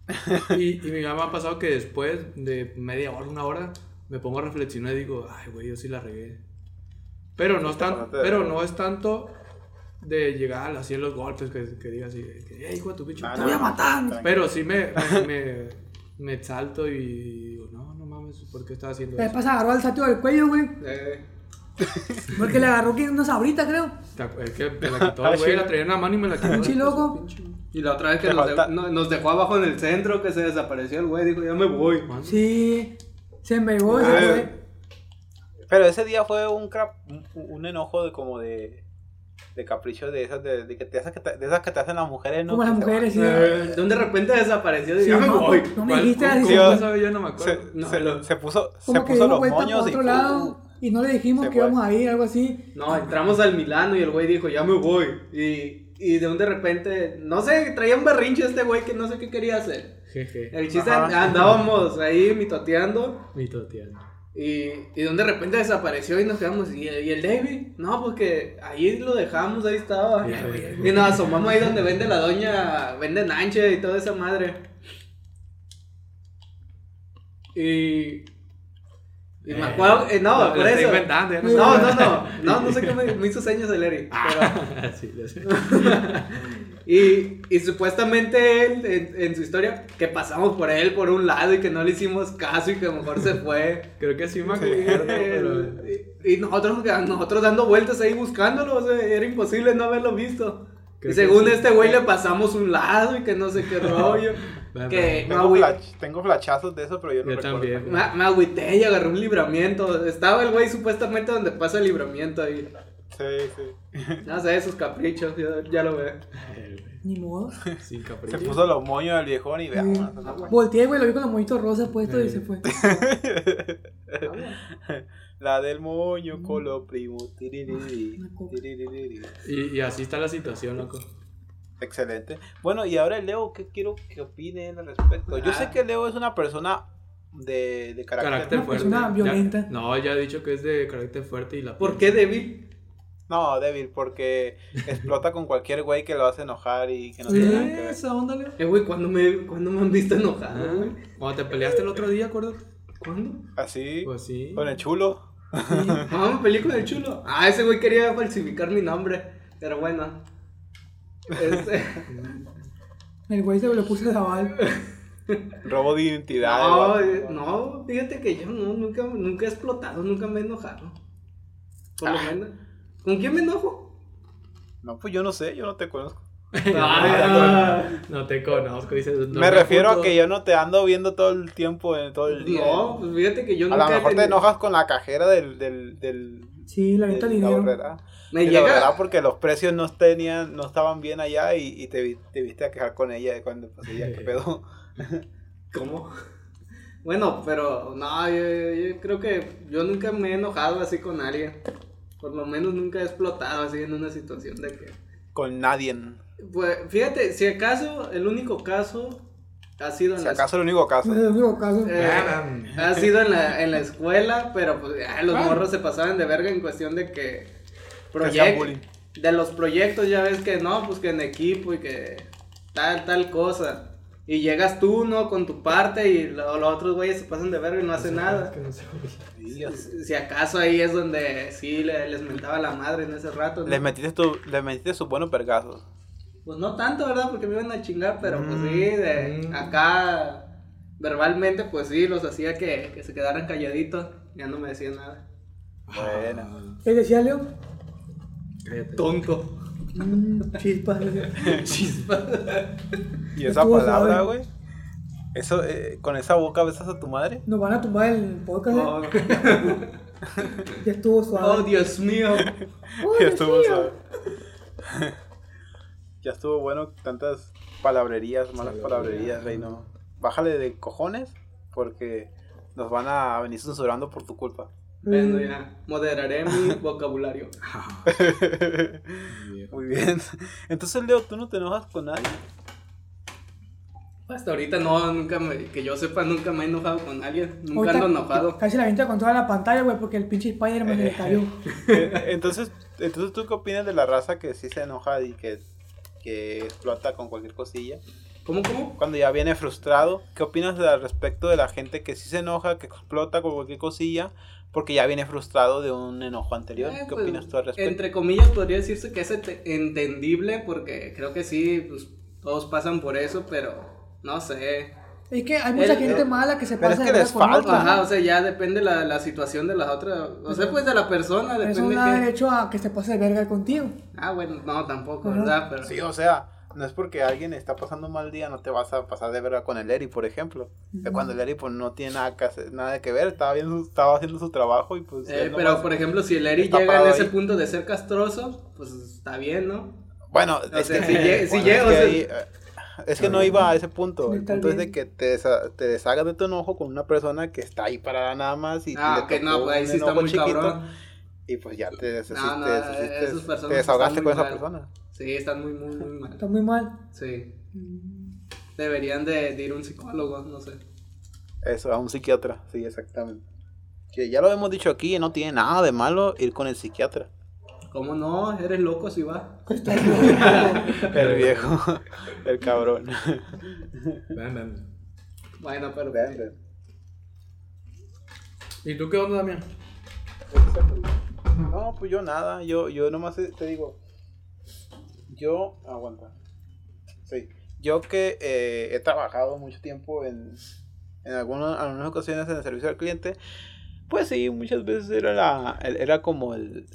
y, y mi mamá ha pasado que después de media hora, una hora, me pongo a reflexionar y digo, ay, güey, yo sí la regué. Pero no, es tan- pero no es tanto de llegar así en los golpes que, que diga así, que, hey, hijo de tu bicho. Ah, Te voy a matar. tranquilo. Pero sí me, me, me, me exalto y digo, no, no mames, ¿por qué estás haciendo eso? pasa, agarró al satio del cuello, güey. Eh, Porque le agarró que una sabrita, creo. Es que me la quitó el güey, la traía en la mano y me la quitó. Pinche loco. Y la otra vez que nos, de- no- nos dejó abajo en el centro, que se desapareció el güey, dijo, ya me voy. Sí. Se embegó y se Eh. fue. Pero ese día fue un, crap- un, un enojo de como de, de capricho de esas, de, de que te, esas que te- de esas que te hacen las mujeres, ¿no? Como las mujeres, sí. Eh, de de repente desapareció y Sí, ya me no, voy. no me ¿Cuál- dijiste así. Yo no me van. Se, acuerdo. No, se, lo- se puso, se puso los moños y otro lado. Y no le dijimos Se que fue. íbamos a ir, algo así. No, entramos al Milano y el güey dijo, ya me voy. Y, y de un de repente, no sé, traía un berrinche este güey que no sé qué quería hacer. Jeje. El chiste Ajá. andábamos ahí mitoteando Mi totiana. y, y de un de repente desapareció y nos quedamos. ¿Y, y el David? No, porque ahí lo dejamos, ahí estaba. Y nos asomamos ahí donde vende la doña, vende nanche y toda esa madre. Y... Y me acuerdo, eh, no, Lo- por lo estoy eso. inventando, no sé. No, no, no, no, no sé qué me, me hizo señas el Eri. Pero, sí, ya sé. y, y supuestamente él, en, en su historia, que pasamos por él por un lado y que no le hicimos caso y que mejor se fue. Creo que sí me acuerdo, pero... Y, y nosotros, nosotros dando vueltas ahí buscándolo, o sea, era imposible no haberlo visto. Creo y según sí. este güey le pasamos un lado y que no sé qué rollo. Que tengo, agüi- flash- tengo flachazos de eso, pero yo no Yo recuerdo. también. me, me agüité y agarré un libramiento. Estaba el güey supuestamente donde pasa el libramiento ahí. Sí, sí. No sé, esos caprichos, ya, ya lo ve. Ay, güey, Ni modo. Sin Se capricho. puso los moños del viejón y veamos. Volteé, güey, lo vi con los moñitos rosas puestos y se fue. La del moño con los primos. Tiririri, y así está la situación, loco. Excelente. Bueno, y ahora Leo, ¿qué quiero que opine él al respecto? Yo sé Ah. que Leo es una persona de, de carácter. Carácter Una fuerte. persona Ya- violenta. no, ya he dicho que es de carácter fuerte y la ¿Por qué débil? No, débil, porque explota con cualquier güey que lo hace enojar y que no tiene nada que ver. Esa onda, Leo. Eh, güey, ¿cuándo me, ¿cuándo me han visto enojado, Ah, güey? Cuando te peleaste el otro día, acuérdate. ¿Cuándo? Así, Pues sí. con el chulo. Ah, me peleé con el chulo. Ah, ese güey quería falsificar mi nombre. Pero bueno. Este, El güey se lo puse de aval. Robo de identidad. no, eh, no, fíjate que yo no, nunca, nunca he explotado, nunca me he enojado. Por lo Ah. menos. ¿Con quién me enojo? No, pues yo no sé, yo no te conozco. Ah, No te conozco, dices. no me refiero a que yo no te ando viendo todo el tiempo, en todo el día. no, pues fíjate que yo a nunca lo mejor te enojas con la cajera del, del, del, Sí, la la dinero. horrera. Me Y la llega. verdad porque los precios no tenían, no estaban bien allá y, y te, te viste a quejar con ella de cuando pues ella qué pedo. ¿Cómo? Bueno, pero no, yo, yo creo que yo nunca me he enojado así con alguien. Por lo menos nunca he explotado así en una situación de que. Con nadie. Pues fíjate, si acaso, el único caso ha sido en Si la acaso el único caso. No es el único caso. Eh, ha sido en la, en la escuela, pero pues ah, los Ah. morros se pasaban de verga en cuestión de que Que hacían proyec- bullying. de los proyectos ya ves que no, pues que en equipo y que tal tal cosa. Y llegas tú, ¿no? Con tu parte y lo- los otros güeyes se pasan de verga y no hacen nada. Que no se. Si, si acaso ahí es donde sí le- les mentaba la madre en ese rato. ¿no? Les metiste, tu, les metiste sus buenos pergazos. Pues no tanto, ¿verdad? Porque me iban a chingar, pero pues Mm, sí, de mm. acá verbalmente, pues sí, los hacía que, que se quedaran calladitos. Ya no me decían nada. Bueno. ¿Qué decía Leo? Cállate. Tonto. Mm, chispas. Chispa. Y esa palabra, güey. Eso, eh, con esa boca besas a tu madre. Nos van a tumbar el podcast. ¿eh? Oh, Ya estuvo oh, suave. Dios mío. Oh, ya Dios estuvo mío. suave. Ya estuvo bueno tantas palabrerías, malas palabrerías, rey, no. Bájale de cojones porque nos van a venir censurando por tu culpa. Bueno, ya. Moderaré mi vocabulario. Muy bien. Entonces, Leo, ¿tú no te enojas con nadie? Hasta ahorita no, nunca me, que yo sepa, nunca me he enojado con alguien. Nunca Ahorita ando enojado. Casi la venta con toda la pantalla, güey, porque el pinche Spider-Man le cayó. Entonces, entonces, ¿tú qué opinas de la raza que sí se enoja y que, que explota con cualquier cosilla? ¿Cómo, cómo? Cuando ya viene frustrado, ¿qué opinas al respecto de la gente que sí se enoja, que explota con cualquier cosilla, porque ya viene frustrado de un enojo anterior? Eh, ¿Qué pues, opinas tú al respecto? Entre comillas podría decirse que es ente- entendible porque creo que sí, pues todos pasan por eso, pero no sé. Es que hay mucha El- gente eh, mala que se pero pasa es que de les verga falta. otros, Ajá, ¿no? o sea, ya depende la, la situación de las otras, o sea, pues de la persona, Eso depende no da derecho a que se pase de verga contigo. Ah, bueno, no, tampoco, Ajá. ¿verdad? Pero... Sí, o sea, no es porque alguien está pasando un mal día, no te vas a pasar de verdad con el Eri, por ejemplo. Que Cuando el Eri pues no tiene nada que, hacer- nada que ver, estaba, viendo, estaba haciendo su trabajo y pues... Eh, pero, nomás- por ejemplo, si el Eri llega en ese ahí. punto de ser castroso, pues está bien, ¿no? Bueno, O es sea, que, si lle- si bueno, llega, es o que sea- ahí, eh, es que no iba a ese punto. El punto es de que te, desa- te deshagas de tu enojo con una persona que está ahí parada nada más y Ah, le ok, no, pues ahí sí está muy chiquito cabrón. y pues ya te, deshiciste, No, no, te desahogaste están con esa persona. Sí, están muy, muy, muy mal. Está muy mal. Sí. Deberían de, de ir a un psicólogo, no sé. Eso, a un psiquiatra, sí, exactamente. Que ya lo hemos dicho aquí, no tiene nada de malo ir con el psiquiatra. ¿Cómo no? Eres loco si va. El viejo, el cabrón. Ven, ven. Bueno, pero... Vean. ¿Y tú qué onda, Damián? No, pues yo nada, yo, yo nomás te digo, yo, aguanta, sí, yo que eh, he trabajado mucho tiempo en, en algunas, algunas ocasiones en el servicio al cliente, pues sí, muchas veces era, la, era como el,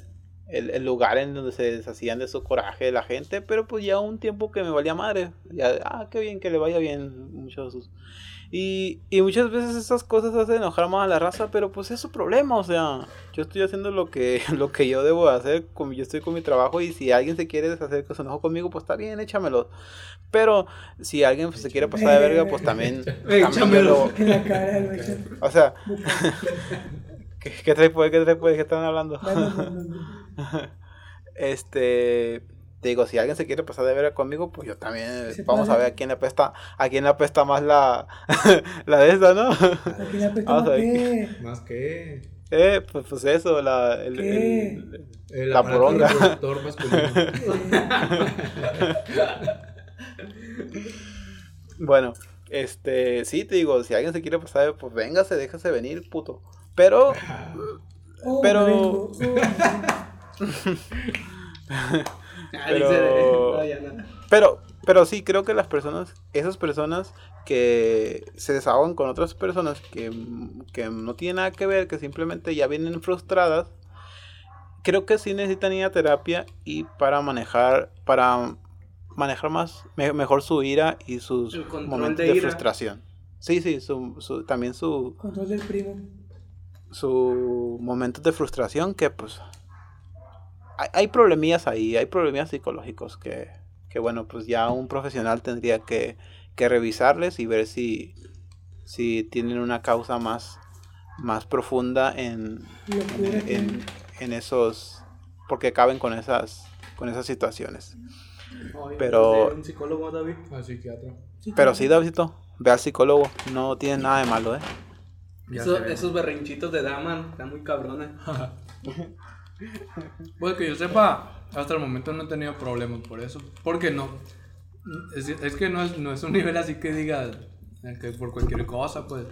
el, el lugar en donde se deshacían de su coraje de la gente, pero pues ya un tiempo que me valía madre, ya, ah, qué bien, que le vaya bien muchos sus... Y, y muchas veces esas cosas hacen enojar más a la raza, pero pues es su problema, o sea, yo estoy haciendo lo que, lo que yo debo hacer, como yo estoy con mi trabajo y si alguien se quiere deshacer con su enojo conmigo, pues está bien, échamelo. Pero si alguien pues, se quiere pasar de verga, pues también, Échamelo. En la cara o sea, ¿qué, qué trae pues? ¿Qué trae pues? ¿Qué están hablando? Este, te digo, si alguien se quiere pasar de verga conmigo, pues yo también, vamos a ver a quién le apesta, a quién le apesta más la, la de esa, ¿no? Aquí la apesta Vamos a más ver que- Más que. Eh, pues, pues eso, la, el, ¿Qué? el- El La poronga. bueno, este, sí, te digo, si alguien se quiere pasar, pues véngase, déjase venir, puto. Pero, Oh, Pero- Pero- pero, pero sí, creo que las personas, esas personas que se desahogan con otras personas que, que no tienen nada que ver, que simplemente ya vienen frustradas, creo que sí necesitan ir a terapia y para manejar, para manejar más, me- mejor su ira y sus momentos de frustración. Sí, sí, su, su- también su, Control del primo. su momentos de frustración que pues hay, hay problemillas ahí, hay problemillas psicológicos que, que bueno, pues ya un profesional tendría que, que revisarles y ver si, si tienen una causa más, más profunda en, en, en esos, porque caben con esas, con esas situaciones. Pero- Un psicólogo, David. Al psiquiatra. Pero sí, Davidito, ve al psicólogo, no tiene nada de malo, ¿eh? Eso- esos berrinchitos de Daman están muy cabrones. Pues que yo sepa, hasta el momento no he tenido problemas por eso. Porque no. Es, es que no es, no es un nivel así que digas eh, que por cualquier cosa, pues.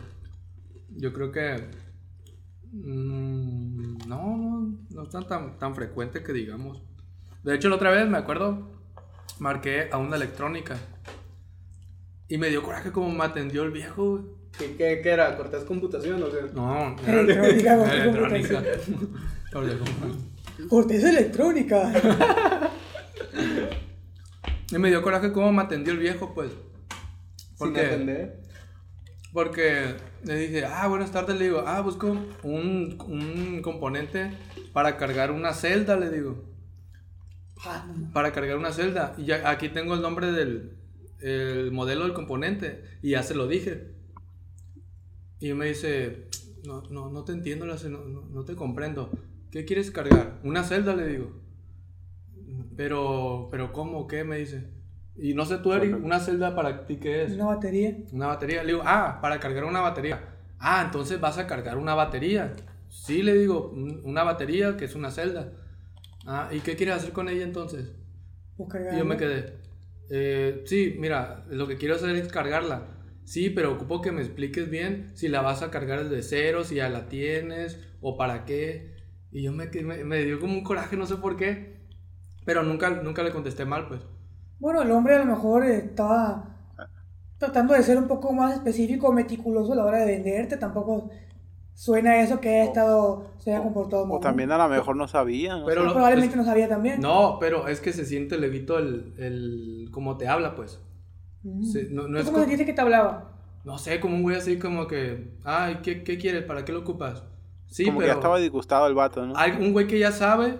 Yo creo que. mm, no, no, no es tan, tan, tan frecuente que digamos. De hecho, la otra vez me acuerdo, marqué a una electrónica. Y me dio coraje como me atendió el viejo, güey. ¿Qué, qué, qué era? ¿Cortés computación o qué? No, Electrónica, era electrónica. Corteza electrónica. Y me dio coraje como me atendió el viejo, pues. Sin Porque, atender. porque le dije, ah, buenas tardes, le digo, ah, busco un, un componente para cargar una celda, le digo. Para cargar una celda. Y ya aquí tengo el nombre del el modelo del componente. Y ya se lo dije. Y me dice, no, no, no te entiendo, no te comprendo. ¿Qué quieres cargar? Una celda, le digo. Pero, pero ¿cómo? ¿Qué? Me dice. Y no sé tú, Eric, una celda para ti, ¿qué es? Una batería. Una batería. Le digo, ah, para cargar una batería. Ah, entonces vas a cargar una batería. Sí, le digo, un- una batería que es una celda. Ah, ¿y qué quieres hacer con ella entonces? Pues Y cargarla. yo me quedé. eh, sí, mira, lo que quiero hacer es cargarla. Sí, pero ocupo que me expliques bien si la vas a cargar desde cero, si ya la tienes o para qué. Y yo me, me, me dio como un coraje, no sé por qué. Pero nunca, nunca le contesté mal, pues. Bueno, el hombre a lo mejor estaba tratando de ser un poco más específico, meticuloso a la hora de venderte. Tampoco suena eso que haya estado, se haya comportado O mal. también a lo mejor no sabían. o Pero lo- probablemente es- no sabía también. No, pero es que se siente levito el, el cómo te habla, pues. Mm. Sí, no, no ¿Tú es ¿Cómo co- sentiste que te hablaba? No sé, como un güey así como que, ay, ¿qué, qué quieres? ¿Para qué lo ocupas? Sí, como que pero ya estaba disgustado el vato, ¿no? hay un güey que ya sabe,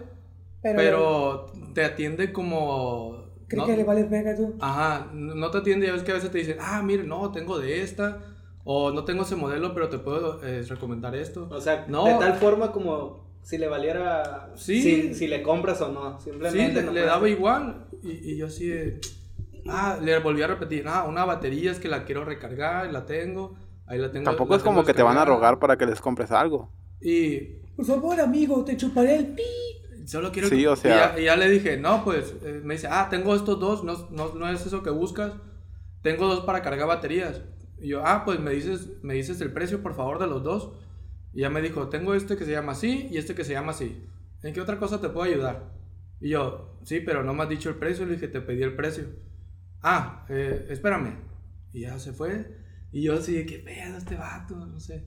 Pero, pero te atiende como... ¿crees no- que le vale verga tú? Ajá, no te atiende, ya ves que a veces te dicen, ah, mire, no, tengo de esta, o no tengo ese modelo, pero te puedo eh, recomendar esto. O sea, No. de tal forma como si le valiera. Sí. Si, si le compras o no. Sí, Simplemente. le, no le pasa. daba igual, y, y yo así de... Ah, le volví a repetir, ah, una batería es que la quiero recargar, la tengo, ahí la tengo. Tampoco la es como que te van a rogar para que les compres algo. Y Por favor, amigo, te chuparé el pi. Solo quiero Sí, que- o sea- Y ya, y ya le dije, no, pues, eh, me dice, ah, tengo estos dos, no, no, no es eso que buscas. Tengo dos para cargar baterías. Y yo, ah, pues me dices, me dices el precio, por favor, de los dos. Y ya me dijo, tengo este que se llama así y este que se llama así. ¿En qué otra cosa te puedo ayudar? Y yo, sí, pero no me has dicho el precio. Le dije, te pedí el precio. Ah, eh, espérame. Y ya se fue. Y yo así, ¿qué pedo este vato? No sé.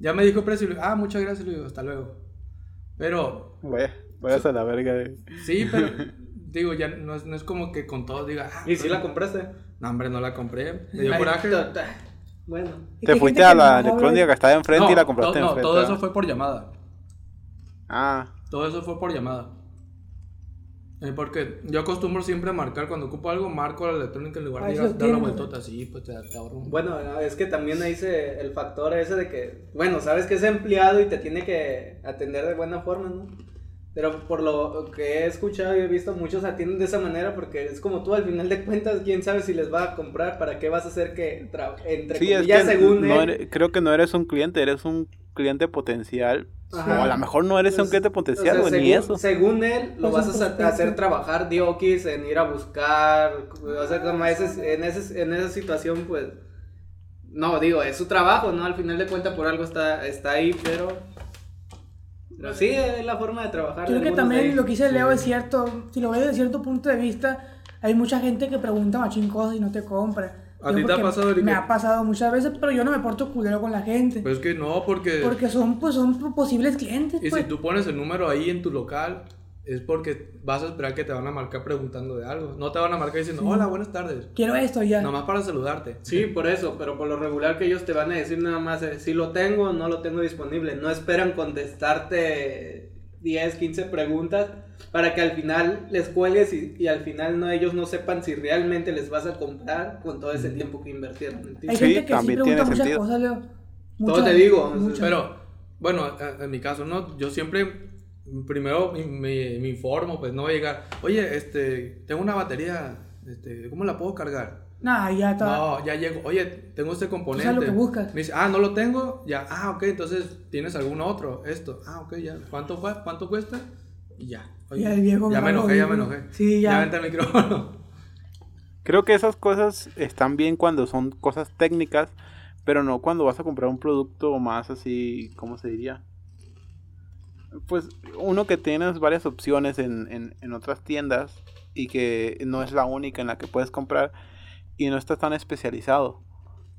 Ya me dijo el precio. Y le digo, ah, muchas gracias. Le digo, hasta luego. Pero Vaya, vayas a la verga. de- Sí, pero digo, ya no es, no es como que con todos diga, ah, ¿Y si la compraste? no, hombre, no la compré. Me dio Ay, coraje. ta- ta- Bueno. Te fuiste a la no electrónica que estaba enfrente no, y la compraste to- no, enfrente. todo ¿verdad? eso fue por llamada. Ah, Todo eso fue por llamada. Eh, porque yo acostumbro siempre a marcar cuando ocupo algo, marco a la electrónica en lugar Ah, de ir eso a dar la vueltota así, pues te, te ahorro un- Bueno, es que también ahí se, el factor ese de que, bueno, sabes que es empleado y te tiene que atender de buena forma, ¿no? Pero por lo que he escuchado y he visto, muchos atienden de esa manera porque es como tú, al final de cuentas, quién sabe si les va a comprar, para qué vas a hacer que, entre sí, es comillas, que según no él. eres- creo que no eres un cliente, eres un cliente potencial. Ajá. O a lo mejor no eres un Pues, cliente o potencial, sea, güey, ni según, eso. según él, lo Pues vas un a hacer trabajar diokis en ir a buscar, o sea, como ese- en, ese- en esa situación, pues, no, digo, es su trabajo, ¿no? Al final de cuentas, por algo está, está ahí, pero, pero sí, es la forma de trabajar. Creo de que también lo que dice Leo es cierto. Si lo ves desde cierto punto de vista, hay mucha gente que pregunta machín cosas y no te compra. ¿A ti te ha pasado? Me ha pasado muchas veces, pero yo no me porto culero con la gente. Pues es que no, porque, porque son, pues, son posibles clientes. y pues. si tú pones el número ahí en tu local, es porque vas a esperar que te van a marcar preguntando de algo. No te van a marcar diciendo, hola, buenas tardes. Quiero esto ya. Nomás para saludarte. Sí, por eso, pero por lo regular que ellos te van a decir nada más, eh, si lo tengo, no lo tengo disponible. No esperan contestarte 10, 15 preguntas para que al final les cuelgues y, y al final no ellos no sepan si realmente les vas a comprar con todo ese tiempo que invirtieron en ti. Hay Sí, gente que sí también pregunta tiene muchas sentido. cosas, Leo. Todo te digo, muchas. Pero, bueno, a- en mi caso, ¿no? Yo siempre, primero me, me- me informo, pues no voy a llegar, oye, este, tengo una batería, este, ¿cómo la puedo cargar? Nah, ya está. No, ya llego, oye, tengo este componente. lo que buscas. Me dice, ah, no lo tengo, ya, ah, ok, entonces, ¿tienes algún otro? Esto, ah, ok, ya, ¿cuánto, fue? ¿Cuánto cuesta? Y ya. Oye, Ya el viejo ya me enojé, ya me enojé. Sí, ya. Ya vente al micrófono. Creo que esas cosas están bien cuando son cosas técnicas, pero no cuando vas a comprar un producto más así, ¿cómo se diría? Pues uno que tienes varias opciones en, en, en otras tiendas y que no es la única en la que puedes comprar y no está tan especializado.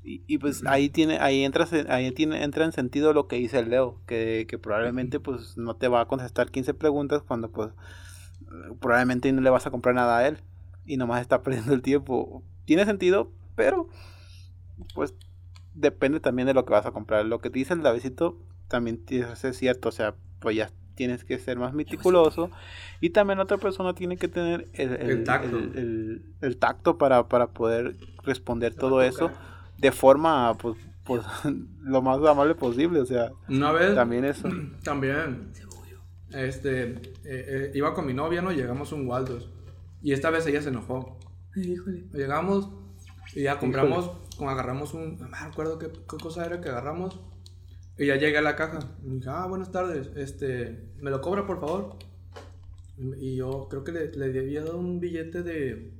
Y, y pues ahí tiene, ahí entras en- ahí tiene, entra en sentido lo que dice el Leo, que, que probablemente pues no te va a contestar 15 preguntas cuando pues probablemente no le vas a comprar nada a él y nomás está perdiendo el tiempo. Tiene sentido, pero pues depende también de lo que vas a comprar. Lo que te dice el Davidito también ser cierto, o sea, pues ya tienes que ser más meticuloso y también la otra persona tiene que tener el, El tacto. el- el- el tacto para, para poder responder todo eso de forma pues, pues lo más amable posible, o sea, Una vez, también eso. también, este, eh, eh, iba con mi novia, ¿no? Llegamos a un Waldos. Y esta vez ella se enojó. Híjole. Llegamos y ya compramos, como agarramos un, no me acuerdo qué, qué cosa era que agarramos. Y ya llegué a la caja. Y dije, ah, buenas tardes, este, ¿me lo cobra por favor? Y yo creo que le, le había dado un billete de,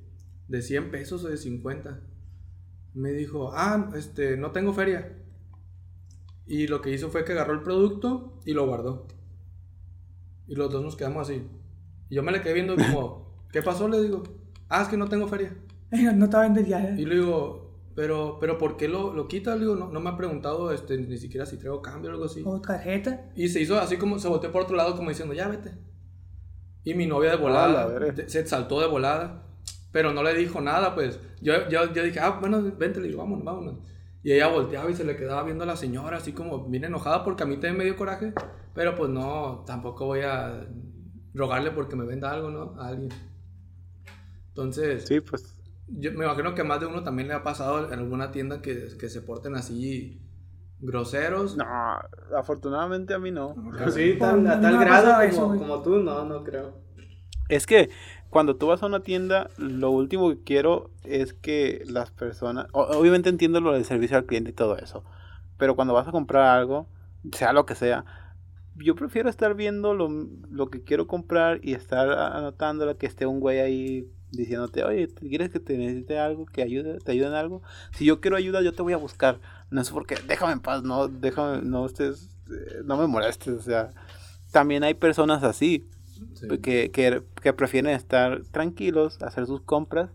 de 100 pesos o de 50. Me dijo, ah, este, no tengo feria. Y lo que hizo fue que agarró el producto y lo guardó. Y los dos nos quedamos así. Y yo me le quedé viendo como, ¿qué pasó? Le digo, ah, es que no tengo feria. No estaba en ya. Y le digo, pero, pero ¿por qué lo, lo quita? Le digo, no, no me ha preguntado este, ni siquiera si traigo cambio o algo así. O tarjeta. Y se hizo así como, se volteó por otro lado como diciendo, ya vete. Y mi novia de Ah, la volada, te- se saltó de volada, pero no le dijo nada, pues. Yo, yo, yo dije, ah, bueno, vente, le digo, vámonos, vámonos. Y ella volteaba y se le quedaba viendo a la señora, así como bien enojada, porque a mí también me dio coraje, pero pues no, tampoco voy a rogarle porque me venda algo, ¿no? A alguien. Entonces, Sí, pues yo me imagino que a más de uno también le ha pasado en alguna tienda que, que se porten así groseros. no, afortunadamente a mí no. Tan- a a tal me ha grado como, eso, como tú, no, no creo. Es que cuando tú vas a una tienda, lo último que quiero es que las personas, obviamente entiendo lo del servicio al cliente y todo eso, pero cuando vas a comprar algo, sea lo que sea, yo prefiero estar viendo lo, lo que quiero comprar y estar anotándolo, que esté un güey ahí diciéndote, oye, ¿tú ¿quieres que te necesite algo, que ayude, te ayude en algo? Si yo quiero ayuda, yo te voy a buscar. No es porque, déjame en paz, no, déjame, no estés, eh, no me molestes, o sea, también hay personas así, Sí. que, que, que prefieren estar tranquilos, hacer sus compras.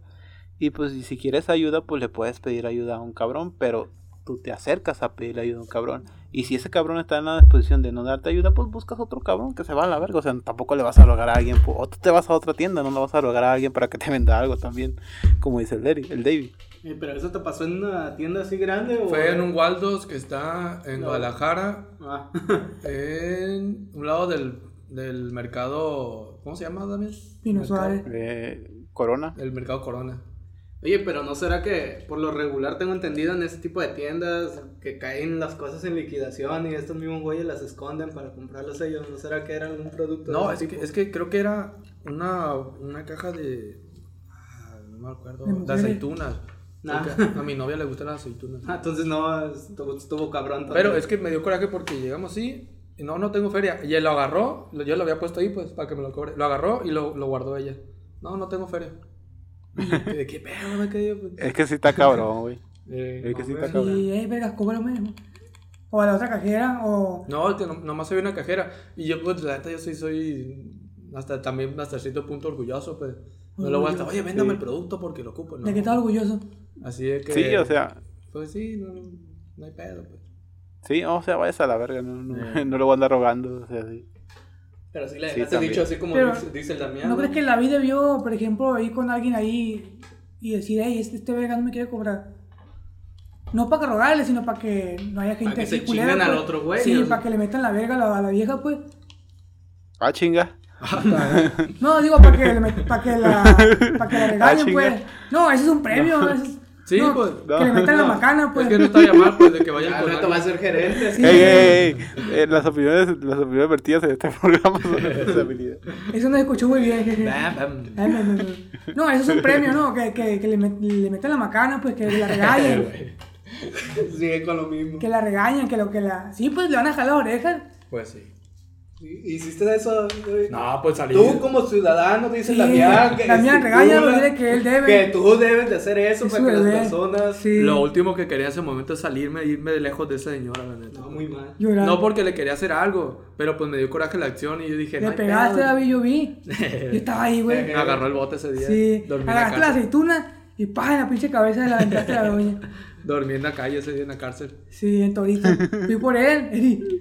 Y pues y si quieres ayuda, pues le puedes pedir ayuda a un cabrón, pero tú te acercas a pedirle ayuda a un cabrón. Y si ese cabrón está en la disposición de no darte ayuda, pues buscas otro cabrón que se va a la verga. O sea, tampoco le vas a rogar a alguien, o tú te vas a otra tienda, no le vas a rogar a alguien para que te venda algo también, como dice el David. El David. Eh, ¿Pero eso te pasó en una tienda así grande o...? Fue en un Waldos que está en No. Guadalajara, Ah, en un lado del, del mercado. ¿Cómo se llama también? Pino Suárez. Eh, Corona. El mercado Corona. Oye, pero ¿no será que por lo regular tengo entendido en ese tipo de tiendas que caen las cosas en liquidación y estos mismos güeyes las esconden para comprarlos ellos? ¿No será que era algún producto No, de es que, es que creo que era una, una caja de. ah, No me acuerdo. ¿De aceitunas. Ah. Porque A mi novia le gustan las aceitunas. Ah, entonces no, estuvo, estuvo cabrón. Pero es que me dio coraje porque llegamos así. Y no, no tengo feria. Y él lo agarró. Yo lo había puesto ahí, pues, para que me lo cobre. Lo agarró y lo, lo guardó ella. No, no tengo feria. Quedé, ¿Qué pedo me quedé? Pues. Es que sí está cabrón, güey. Eh, Es que sí está cabrón. Y, eh, vergas, cóbrame. O a la otra cajera, o. No, es que no- nomás soy una cajera. Y yo, pues, la neta, yo sí soy. Hasta también, hasta cierto punto, orgulloso, pues. No lo voy a estar, oye, véndame Sí. el producto porque lo ocupo. No. ¿De qué estás orgulloso? Así es que. Sí, o sea, Pues sí, no, no hay pedo, pues. Sí, o sea, vayas a la verga, no, no, no le voy a andar rogando, o sea, sí. Pero sí le Sí, dejaste dicho así como Pero, dice, el Damián. ¿No crees que la vida vio, por ejemplo, ir con alguien ahí y decir, hey, este, este verga no me quiere cobrar? No para que rogarle, sino para que no haya gente que así se culera, chinguen al pues. otro güey, Sí, o sea. para que le metan la verga a la, a la vieja, pues. Ah, chinga. No, digo, para que, le met- pa' que la, pa' que la regañen, chinga. pues. No, ese es un premio. ese es- Sí, no, pues, Que le metan la macana, pues. Es que no está llamado, pues, de que vayan Ya, con al rato va a ser gerente. Sí. Ey, ey, ey, eh, las opiniones, las opiniones vertidas en este programa son de responsabilidad. Eso no se escuchó muy bien. no, eso es un premio, ¿no? Que, que, que le, met- le metan la macana, pues, que la regañen. Sigue con lo mismo. que la regañen, que lo que la. Sí, pues le van a jalar las orejas. Pues sí. ¿Hiciste eso? No, pues salí. Tú como ciudadano, dice Sí, Damián, que Damián, estipula regáñalo, dile que él debe. Que tú debes de hacer eso Es para que las personas... Sí. Lo último que quería en ese momento es salirme e irme de lejos de esa señora, la neta. No, muy mal. Llorar. No porque le quería hacer algo, pero pues me dio coraje la acción y yo dije, Le no pegaste, pedo. David, yo vi. Yo estaba ahí, güey. Me agarró el bote ese día. Sí. La Agarraste la aceituna y pa en la pinche cabeza de la aventaste a la doña. Dormí en la calle ese día en la cárcel. Sí, en Torito. Fui por él. Eri.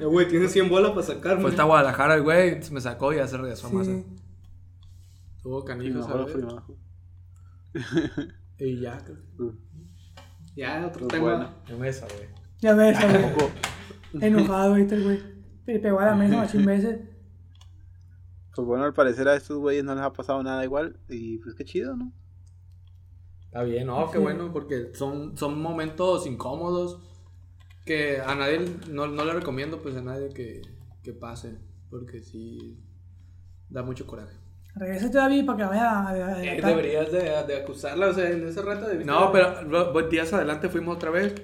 Eh, Güey, tienes 100 bolas para sacarme. Fue hasta Guadalajara el güey, me sacó y ya se regresó a Maza. Sí. Tuvo canijo, Mejor ¿sabes? fui abajo. Y ya, creo que- Ya, otro Pues tema. bueno. ya me desahogué. Ya güey. Tampoco- Enojado ahorita el güey. Le pegó a la mesa machín veces. Pues bueno, al parecer a estos güeyes no les ha pasado nada igual. Y pues qué chido, ¿no? Está bien, no, qué bueno, porque son, son momentos incómodos que a nadie, no, no le recomiendo pues a nadie que, que pase, porque sí da mucho coraje. Regrésate, David, para que vaya a. a- a- Eh, deberías de, de acusarla, o sea, en ese rato de No, pero días adelante fuimos otra vez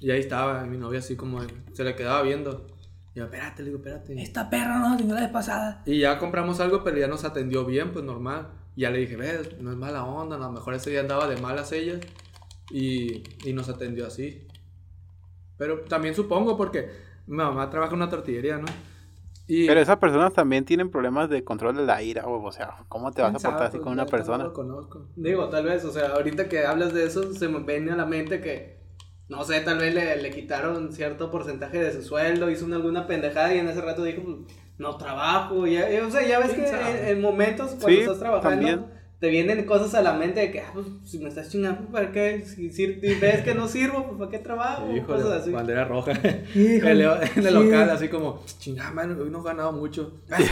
y ahí estaba mi novia así como se le quedaba viendo. Y yo, espérate, le digo, espérate. Esta perra no nos atendió la vez pasada. Y ya compramos algo, pero ya nos atendió bien, pues normal. Y ya le dije, ves, no es mala onda, a lo mejor ese día andaba de malas ella. Y, y nos atendió así. Pero también supongo porque mi mamá trabaja en una tortillería, ¿no? Y Pero esas personas también tienen problemas de control de la ira, güey. O sea, ¿cómo te vas a portar así pues, con una la neta persona? No lo conozco. Digo, tal vez, o sea, ahorita que hablas de eso, se me viene a la mente que, no sé, tal vez le, le quitaron cierto porcentaje de su sueldo, hizo una, alguna pendejada y en ese rato dijo, pues, no trabajo. Ya, eh, o sea, ya ves que en, en momentos cuando Sí, estás trabajando, también. te vienen cosas a la mente de que, ah, pues, si me estás chingando, ¿para qué? Si, si ves que no sirvo, pues, ¿para qué trabajo? Híjole, cosas así. bandera roja. Híjole, en el, local, así como, chingada, man, hoy no he ganado mucho. Ay.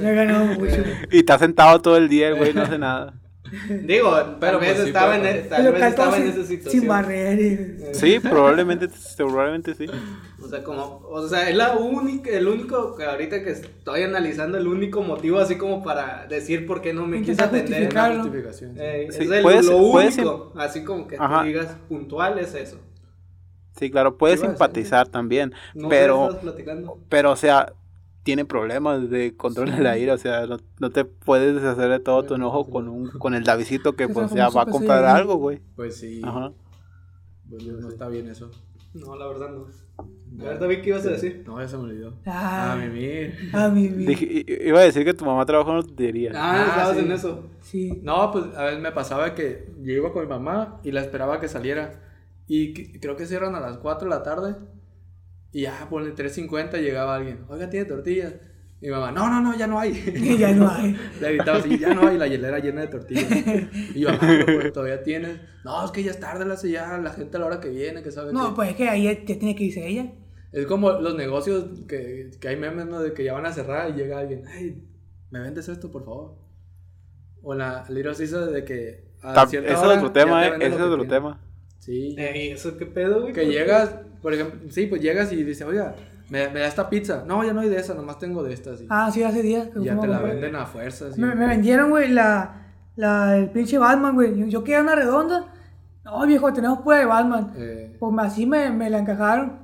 Me he ganado mucho. Y está sentado todo el día, el güey, no hace nada. Digo, tal Pero, vez pues, sí, estaba, en, El tal vez local estaba todo en sin- esa situación. Sin barrer. y- Sí, probablemente, probablemente sí. O sea, como, o sea, es la única, el único que ahorita que estoy analizando, el único motivo así como para decir por qué no me quise Intentar atender. justificar. Una Claro. justificación. sí. Eh, Sí, es el- puedes- lo puedes único, así como que Ajá. tú digas puntual es eso. Sí, claro, puedes simpatizar también. No pero, pero, o sea, tiene problemas de control de la ira. O sea, no, no te puedes deshacer de todo tu enojo con un con el Davidito que, pues, ya va a comprar algo, güey. Pues sí, Ajá. pues, no está bien eso. No, la verdad no. A ver, David, ¿qué ibas a decir? No, ya se me olvidó. Ah. Ah, mimir. A mi vida. Dije- iba a decir que tu mamá trabaja en una tortillería. Ah, Ah, estabas sí. en eso. Sí. No, pues a veces me pasaba que yo iba con mi mamá y la esperaba que saliera. Y creo que cierran a las 4 de la tarde. Y ya, por el 3.50 llegaba alguien. Oiga, ¿tiene tortillas? Y mi mamá, no, no, no, ya no hay. ya no hay. Le gritaba así, ya no hay, la hielera llena de tortillas. Y yo, "Ah, pero, pues, todavía tienes. No, es que ya es tarde, la ya la gente a la hora que viene, que sabe No, qué". pues es que ahí ya tiene que irse ella. Es como los negocios que, que hay memes, ¿no? De que ya van a cerrar y llega alguien, ay, ¿me vendes esto, por favor? O la Little Caesar de que a Ese es otro tema, te eh. Ese es otro tema. Sí. Ey, ¿eso qué pedo, güey? Que llegas, por ejemplo, sí, pues llegas y dices, oiga, me, me da esta pizza. No, ya no hay de esa, nomás tengo de estas. Y, Ah, sí, hace días. que ya te la venden a fuerzas. y- Me, me vendieron, güey, la, la, el pinche Batman, güey. Yo, yo quería una redonda. No, viejo, tenemos pura de Batman. eh, Pues así me, me la encajaron.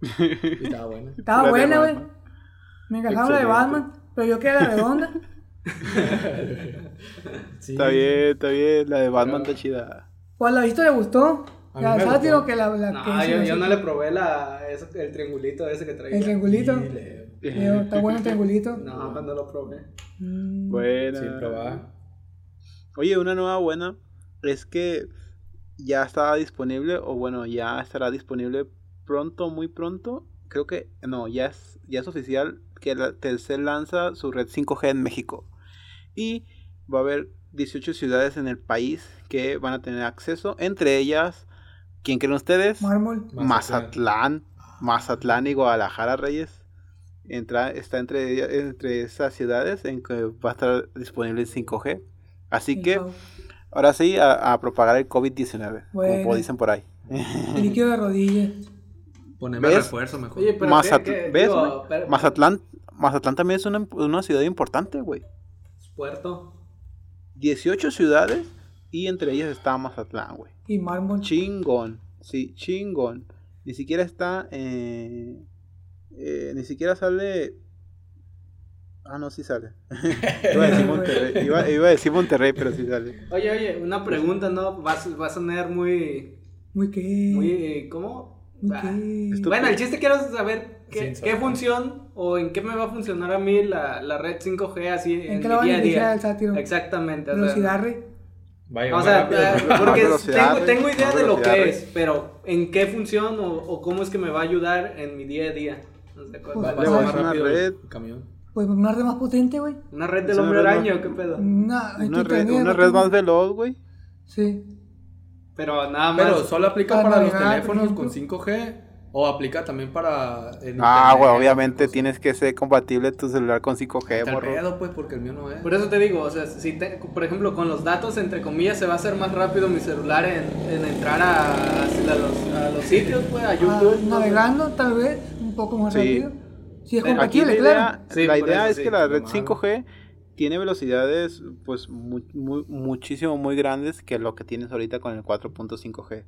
y estaba bueno. Estaba buena, güey. Me encajaron la de. Batman. Pero yo quería la redonda. Sí. Está bien, está bien. La de Batman está chida. Pues a la vista le gustó. La sátiro que la, la No, que yo, yo no le probé la, eso- el triangulito ese que traía. El triangulito. Le- Está bueno el triangulito. No, no lo probé. Mm. Buena. Sí, probaba. Oye, una nueva buena es que ya está disponible, o bueno, ya estará disponible pronto, muy pronto. Creo que, no, ya es, ya es oficial que la Telcel lanza su red 5G en México. Y va a haber 18 ciudades en el país que van a tener acceso. Entre ellas, ¿quién creen ustedes? Mármol. Mazatlán. Mazatlán y Guadalajara, Reyes. Entra, está entre, entre esas ciudades en que va a estar disponible el 5G. Así que, ahora sí, a, a propagar el COVID-19, Bueno. como dicen por ahí. El líquido de rodillas. Poneme ¿Ves? refuerzo mejor. Oye, pero. ¿Ves, Digo, güey? pero- Mazatlán, Mazatlán también es una, una ciudad importante, güey. Puerto. 18 ciudades y entre ellas está Mazatlán, güey. Y mármol. Chingón, sí, chingón. Ni siquiera está, eh, eh, ni siquiera sale Ah, no, sí sale. iba, a decir Monterrey, iba, iba a decir Monterrey, pero sí sale. Oye, oye, una pregunta, ¿no? Va, a- va a sonar muy. Muy qué. muy eh, ¿Cómo? muy Ah, qué. Bueno, el chiste quiero saber qué, qué función o en qué me va a funcionar a mí la, la red 5G así en, ¿En qué mi día a día. el sátiro? Exactamente. o sea, Velocidad, rey. Vaya, O sea, eh, porque tengo, tengo idea de lo que es, pero en qué función o, o cómo es que me va a ayudar en mi día a día. No sé, cuál- Pues, cuál- Le pues, voy a más hacer una rápido red. el camión. Pues una red más potente, güey. Una red del hombre araña, más- ¿qué pedo? Una, Una red, también, una red más veloz, güey. Sí. Pero nada más. Pero solo aplica Para para los navegar, por teléfonos con ejemplo. 5G o aplica también para el Ah, internet, güey, obviamente tienes que ser compatible tu celular con 5G, Está el morro. pedo, pues, porque el mío no es. Por eso te digo, o sea, si te- por ejemplo con los datos, entre comillas, se va a hacer más rápido mi celular en, en entrar a, a los, a los sitios, pues, a Ah, YouTube. navegando, tal vez, un poco más Sí. rápido. Si es compatible, la claro. idea, Sí, la idea eso es sí, que la red malo. 5G tiene velocidades pues mu- mu- muchísimo muy grandes que lo que tienes ahorita con el 4.5G.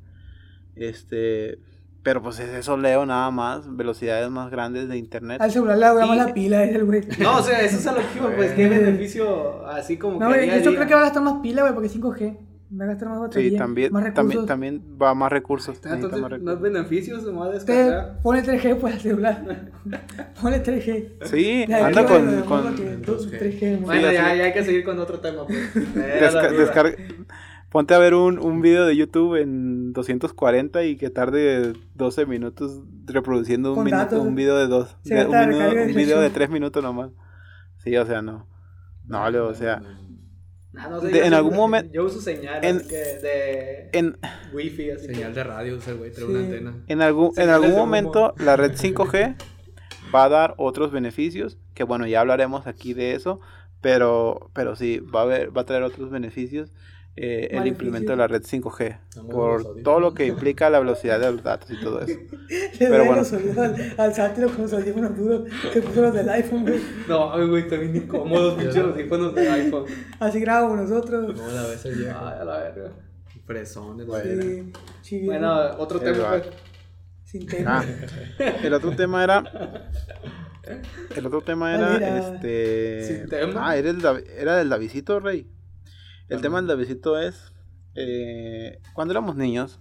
Este, pero pues es eso leo nada más, velocidades más grandes de internet. Al celular le dura más Y- la pila, es el güey. No, o sea, eso es a lo que pues, qué beneficio así como No, que a yo día. creo que va a gastar más pila, güey, porque es 5G. Va a gastar más batería. Sí, también, más recursos. también va más recursos. Ah, necesita Entonces, más no es recursos. beneficio, se me va a Usted descargar. pone 3G pues al celular. pone 3G. Sí, Ya, anda con, ya, con- ya, que dos- 2G. 3G, güey. Bueno, ya, ya hay que seguir con otro tema, pues. Desca- descarga- Ponte a ver un, un video de YouTube en 240 y que tarde 12 minutos reproduciendo un, minuto, un video de dos. Se de- un, minuto- de un video de flexión. 3 minutos nomás. Sí, o sea, no. No, o sea. Ah, no sé, de- en algún momento- Yo uso señal en- que de En, wifi, así Señal que- de radio, usa el güey, trae Sí. una antena. en algún, en algún momento la red 5G va a dar otros beneficios, que bueno, ya hablaremos aquí de eso, pero, pero sí, va a, haber, va a traer otros beneficios eh, el implemento de la red 5G, Estamos en por los todo lo que implica la velocidad de los datos y todo eso. Le Pero bueno. los al, al sátiro con los audífonos duros. Se puso los del iPhone, güey. No, ay, güey, también incómodos, pinches audífonos de iPhone. Así grabamos nosotros. No, la vez el viejo. Ay, a la verga. Fresón, el Bueno. Sí, Bueno, otro El tema, sin tema. Ah, el otro tema era. El otro tema era. ¿Cuál era? Este. Sin tema. Ah, era, el, era del Davidito, Rey. El tema del Davidito es. eh, cuando éramos niños,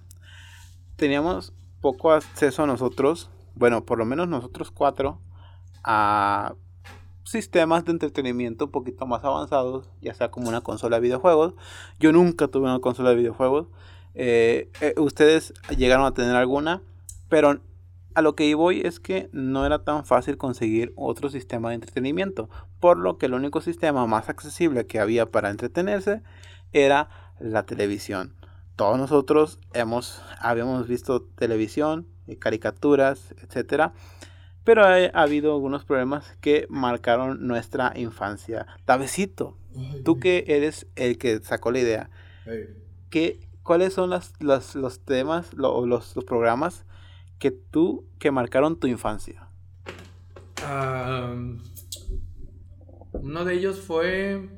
teníamos poco acceso a nosotros. Bueno, por lo menos nosotros cuatro. A sistemas de entretenimiento un poquito más avanzados, ya sea como una consola de videojuegos. Yo nunca tuve una consola de videojuegos. Eh, eh, ustedes llegaron a tener alguna, pero a lo que voy es que no era tan fácil conseguir otro sistema de entretenimiento, por lo que el único sistema más accesible que había para entretenerse era la televisión. Todos nosotros hemos, habíamos visto televisión, eh, caricaturas, etcétera, pero ha, ha habido algunos problemas que marcaron nuestra infancia. Davidito, tú que eres el que sacó la idea, ¿qué, ¿cuáles son las, las- los temas lo- los, los programas que tú, que marcaron tu infancia? Uno de ellos fue.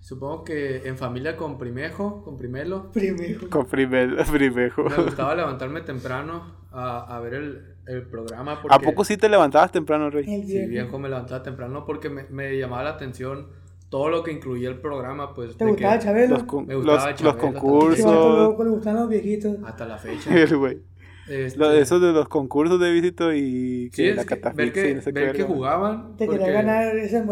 Supongo que en familia con Primejo, con Primelo. Primero. Con primer, primejo. Me gustaba levantarme temprano a, a ver el, el programa. Porque, ¿A poco sí te levantabas temprano, Rey? Sí, viejo. me levantaba temprano porque me, me llamaba la atención todo lo que incluía el programa. Pues, ¿Te de gustaba que Chabelo? Los, con- Me los, gustaba los Chabelo vato concursos. loco, le gustaban los viejitos. Hasta la fecha. El güey. Este, Lo- Esos de los concursos de visito y sí, que es la que ver catafixia que, y no sé qué ver que jugaban. Te porque- quería ganar ese.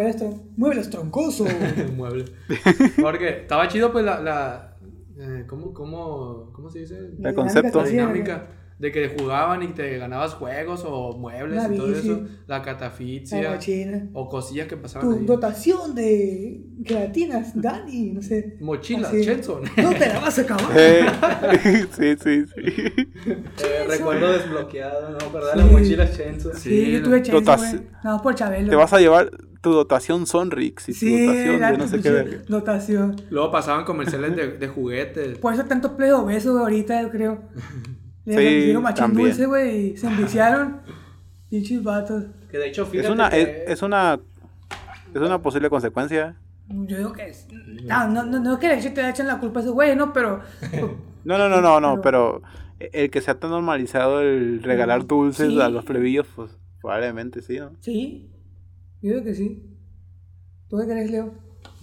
Muebles troncoso. un mueble. Porque estaba chido, pues, la. la eh, ¿cómo, cómo, ¿Cómo se dice? El concepto. La dinámica de que jugaban y te ganabas juegos o muebles La y todo bici. eso. La La catafixia. mochila. O cosillas que pasaban Tu ahí. dotación de gelatinas, Dani, no sé. Mochilas. Chenson. No te la vas a acabar. Eh, sí, sí, sí. Eh, recuerdo desbloqueado, ¿no? ¿Verdad? Sí. Las mochilas Chenzo. Sí, Sí, yo tuve. Nada más por Chabelo. Te vas a llevar tu dotación Sonrix y tu Sí, dotación no sé qué verga. dotación. Luego pasaban comerciales de, de juguetes. Por eso tantos play obesos güey, ahorita, yo creo. Le Sí, metieron machín también. dulce, güey, y se enviciaron. Pinches vatos. Que de hecho, fíjate Es una, que... es, es una, es una posible consecuencia. Yo digo que es. No, no, no, no es que le echen- te echen la culpa a esos güeyes, ¿no? Pero. No, no, no, no, no, pero el que sea tan normalizado el regalar dulces Sí. a los plebillos, pues probablemente sí, ¿no? Sí. Yo digo que sí. ¿Tú qué crees, Leo?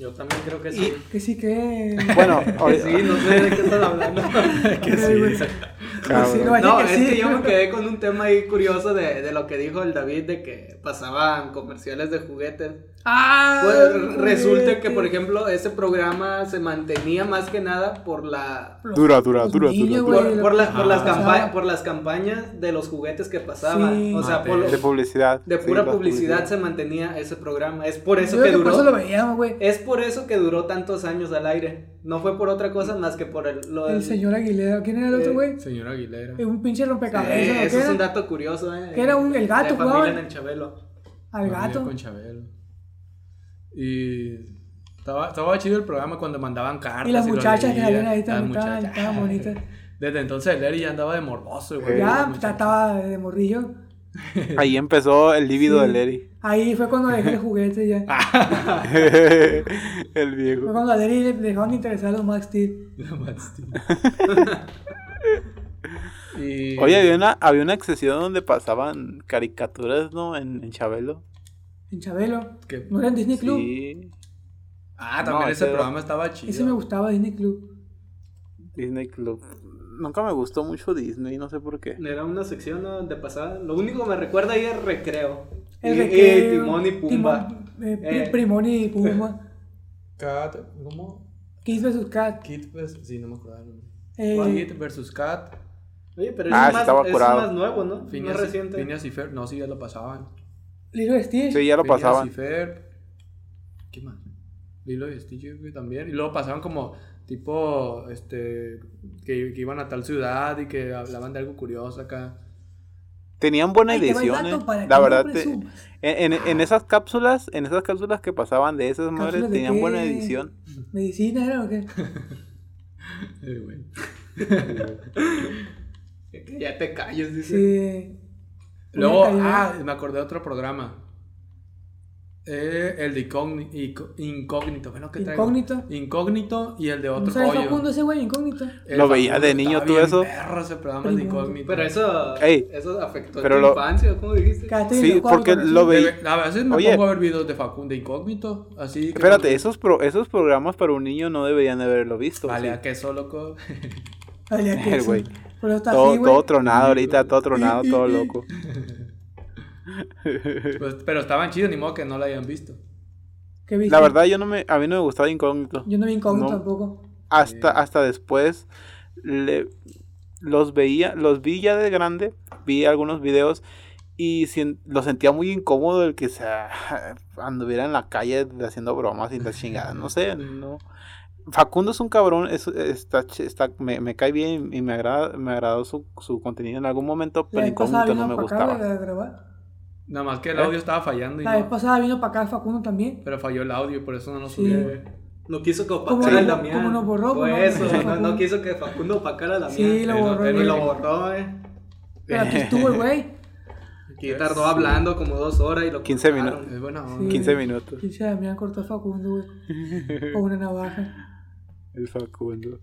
Yo también creo que sí. Que sí que... Bueno, Que sí, no sé de qué están hablando. que sí. Sí, cabrón. no, No, que es sí. que yo me quedé con un tema ahí curioso de, de lo que dijo el David de que pasaban comerciales de juguetes. Ah, Pues resulta que, por ejemplo, ese programa se mantenía más que nada por la Dura, dura, dura, niños, dura, por, güey, por la- por las campa- por las campañas de los juguetes que pasaban. Sí. O sea, Ah, por De publicidad. de pura publicidad se mantenía ese programa. Es por eso Yo que duró. Por eso lo veíamos, güey. Es por eso que duró tantos años al aire. No fue por otra cosa más que por el, lo El del- señor Aguilera. ¿Quién era el otro, Eh, güey? Señor Aguilera. Eh, Un pinche rompecabezas. ¿o eso es un dato curioso, eh. Que era un- el gato, en el Chabelo. Al gato. Con Chabelo. Y estaba, estaba chido el programa cuando mandaban cartas. Y las muchachas que salían ahí también estaban, bonitas. Desde entonces el Eri ya andaba de morboso, güey. Ya, estaba de morrillo. Ahí empezó el líbido Sí. del Eri. Ahí fue cuando dejé el juguete ya. El Fue viejo. cuando a Derry le dejaron de interesar los Max Steel. La Matt Steel. y... Oye, había una, había una excesión donde pasaban caricaturas, ¿no? En, en Chabelo. En Chabelo. ¿Qué? ¿No era en Disney Club? Sí. Ah, también No, ese ese- programa estaba chido. Ese me gustaba, Disney Club. Disney Club. Nunca me gustó mucho Disney, no sé por qué. Era una sección ¿no? de pasada. Lo único que me recuerda ahí es recreo. El Y- recreo, y Timón y Pumba. Timón, eh, Eh. Primón y Pumba. Cat, ¿cómo? Kiss vs Cat. Kid vs... Sí, no me acuerdo. Eh, Kid versus Cat. Oye, pero Ah, es, más, estaba es curado. más nuevo, ¿no? Phineas, más reciente. Phineas y. No, sí, ya lo pasaban. Lilo y Stitch. Sí, ya lo pasaban. ¿Qué más? Lilo y Stitch también. Y luego pasaban como tipo, este, que, que iban a tal ciudad y que hablaban de algo curioso acá. Tenían buena te edición, eh. La verdad, te- presumas. en, en, en esas cápsulas, en esas cápsulas que pasaban de esas madres, ¿Cápsulas de tenían qué? buena edición. ¿Medicina era o qué? Eh, ya te calles, dice. Sí. Luego, ah, me acordé de otro programa. Eh, el de incógnito. Bueno, ¿qué traigo? Incógnito. Incógnito y el de ¿No otro sabes rollo. Facundo ese güey, incógnito? El Lo veía de niño tú bien eso. perro ese programa el de Primo. incógnito. Pero eso, Ey. eso afectó Pero tu lo- infancia, ¿cómo dijiste? Quédate Sí, porque lo así. veí- Debe- A veces me Oye. pongo a ver videos de Facundo de incógnito. Así que Espérate, esos, pro- esos programas para un niño no deberían de haberlo visto. Vale, sí. a queso, loco. Valía que El eso. güey. Pero está Todo, así, güey. todo tronado ahorita, todo tronado, todo loco. Pues, pero estaban chidos, ni modo que no lo hayan visto. ¿Qué viste? La verdad, yo no me, a mí no me gustaba Incógnito. Yo no vi incógnito No. tampoco. Hasta, hasta después le- los veía, los vi ya de grande, vi algunos videos y sien- lo sentía muy incómodo el que se anduviera en la calle haciendo bromas y la chingada, no sé, no. Facundo es un cabrón, es- está, está, me, me cae bien y me agrada, me agradó su, su contenido en algún momento, pero vez pasada Incógnito no vino me para acá, gustaba. Nada más que el ¿Eh? audio estaba fallando y La vez no. pasada vino para acá Facundo también. Pero falló el audio y por eso no lo Sí. subí. No quiso que ¿Cómo opacara no- a Damián. cómo nos borró? Fue ¿Cómo no- eso, no- no, quiso que Facundo opacara a Damián. Sí, lo borró. güey. lo borró, eh. Pero aquí estuvo el güey. Que tardó hablando como dos horas y lo 15 cortaron. minutos. Es buena Sí. onda. 15 minutos. Pinche Damián cortó a Facundo, güey. Con una navaja. El Facundo.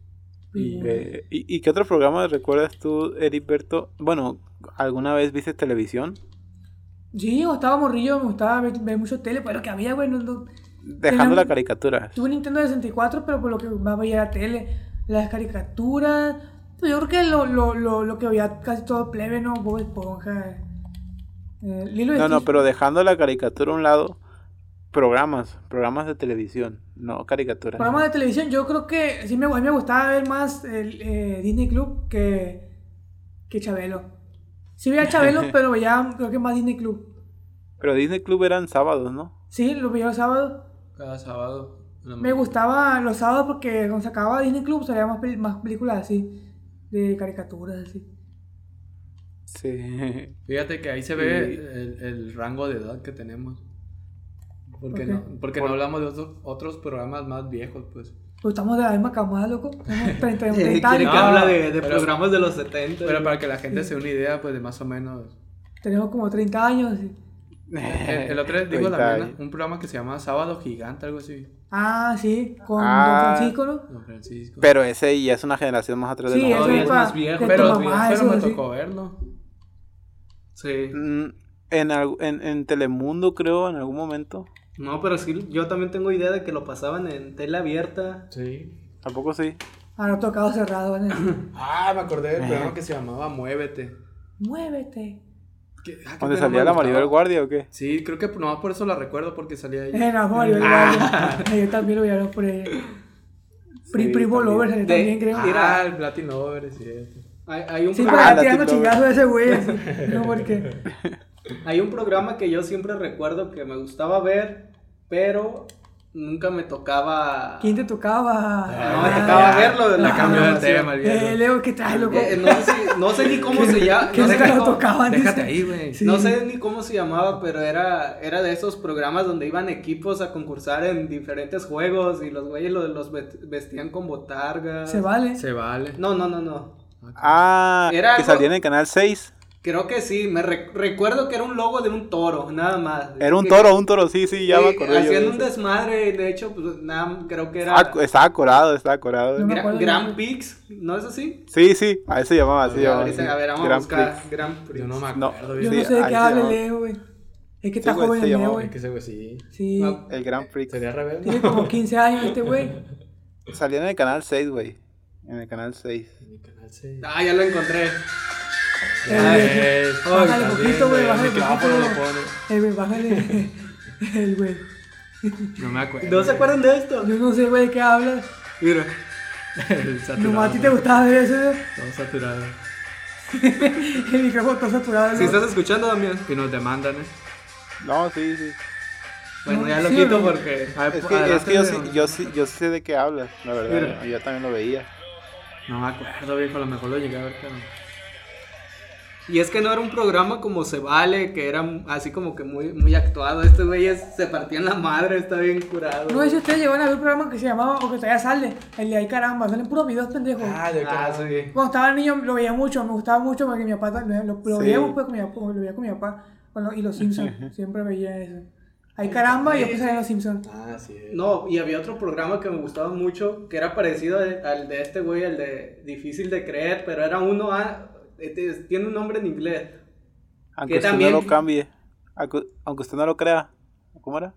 Y, Eh, ¿y, y qué otro programa recuerdas tú, Heriberto? Bueno, ¿alguna vez viste televisión? Sí, o estaba morrillo, me gustaba ver, ver mucho tele, pero lo que había, güey, no, no- Dejando Tenía- la caricatura. Tuve Nintendo 64, pero por lo que más veía era tele. Las caricaturas. pues yo creo que lo, lo, lo, lo que veía casi todo plebe, ¿no? Bob Esponja. Eh, Lilo No, no, pero dejando la caricatura a un lado, programas, programas de televisión, no caricaturas. Programas de televisión, yo creo que sí me, a mí me gustaba ver más el eh, Disney Club que, que Chabelo. Sí veía Chabelo, pero veía creo que más Disney Club. Pero Disney Club eran sábados, ¿no? Sí, lo veía los sábados. Cada sábado. Me gustaba los sábados porque cuando se acababa Disney Club salía más, pel- más películas así, de caricaturas así. Sí. Fíjate que ahí se ve el, el rango de edad que tenemos. Porque, ¿Por qué? no, porque no hablamos de otros, otros programas más viejos, pues. Pues estamos de la misma camada, loco. Tenemos 30, Eh, 30 Quiere que años. No, habla de, de pero- programas de los 70. Pero para que la gente se dé una idea, pues de más o menos. Tenemos como 30 años. sí. El, el otro día digo 30 también un programa que se llama Sábado Gigante, algo así. Ah, sí, con Ah. Don Francisco, ¿no? Don Francisco. Pero ese ya es una generación más atrás de Sí, nosotros. eso Todavía es más viejo, de pero, tu mamá, pero eso me así. tocó verlo. Sí. Mm, En, al- en, en Telemundo, creo, en algún momento. No, pero sí, yo también tengo idea de que lo pasaban en tele abierta. Sí. Tampoco sí. Ah, no tocado cerrado, ¿vale? Ah, me acordé del programa que se llamaba Muévete. Muévete. Ah, ¿Dónde salía la. Maribel Guardia o qué? Sí, creo que nomás por eso la recuerdo porque salía ahí. Eh, no, Mario, igual. Yo también lo veía por ahí. Pri, Sí, Primo también. Lover salió De- también, creo. Ah, el Latin Lover, es cierto. Hay, hay un Sí, para tirando tipo- chingazo de ese güey. así. No, porque. Hay un programa que yo siempre recuerdo que me gustaba ver, pero nunca me tocaba. ¿Quién te tocaba? No me tocaba verlo la La cambió de tema, el Eh, viejo. Leo, ¿qué traes, loco? Eh, no, sé si- no sé ni cómo se llama. ¿Qué No, sé tocaban? Déjate dice? ahí, güey. Sí. no sé ni cómo se llamaba, pero era, era de esos programas donde iban equipos a concursar en diferentes juegos y los güeyes los, los ve- vestían con botargas. Se vale. Se vale. No, no, no, no. Ah, Era que algo- salía en el canal 6. Creo que sí, me re- recuerdo que era un logo de un toro, nada más. Era un Que- toro, un toro, sí, sí, ya sí, me acordé. de un desmadre, de hecho, pues nada, creo que era Estaba, estaba corado, estaba corado. No me Gra- el Grand. Prix, ¿no es así? Sí, sí, a eso llamaba, así A llamaba. Sí. a ver, vamos Grand a buscar Prix. Grand Prix. Yo no me No, acuerdo, Yo bien. no Sí, sé de qué habla. Leo, güey. Es que Sí, está güey, joven el Leo, güey. Es que ese güey sí. Sí. Ah, El Grand Prix. Sería rebelde. Tiene como 15 años este güey. Salía en el canal 6, güey. En el canal 6. Mi canal sí. Ah, ya lo encontré. Ya, Eh, bájale ay, poquito, güey, bájale poquito. Eh, güey, bájale. El güey. No me acuerdo. ¿No se acuerdan de esto? Yo no sé, güey, de qué hablas. Mira. El saturado. Nomás a ti te gustaba ver eso. ¿no? Todo saturado. El micrófono está saturado. Si estás escuchando, Damián. Y nos demandan, ¿eh? No, sí, sí. Bueno, No, ya lo sí, quito porque. Es que, es que yo, sí, yo, sí, yo sé de qué hablas, la verdad. Mira. Yo también lo veía. No me acuerdo, viejo. A lo mejor lo llegué a ver, pero. Y es que no era un programa como se vale, que era así como que muy, muy actuado. Estos güeyes se partían la madre, está bien curado. No sé si ustedes llegaron a ver un programa que se llamaba, o que todavía sale, el de Ay Caramba, salen puros videos pendejos. Ah, de Ah, sí. Cuando estaba niño lo veía mucho, me gustaba mucho porque mi papá lo, lo, lo Sí. veíamos pues con mi papá, lo veía con mi papá lo- y los Simpsons, siempre veía eso. Ay Caramba y después salían los Simpsons. Ah, sí. No, y había otro programa que me gustaba mucho, que era parecido al de este güey, el de Difícil de Creer, pero era uno, ah, este, tiene un nombre en inglés. Aunque Que usted también- no lo cambie. Aunque, usted no lo crea. ¿Cómo era?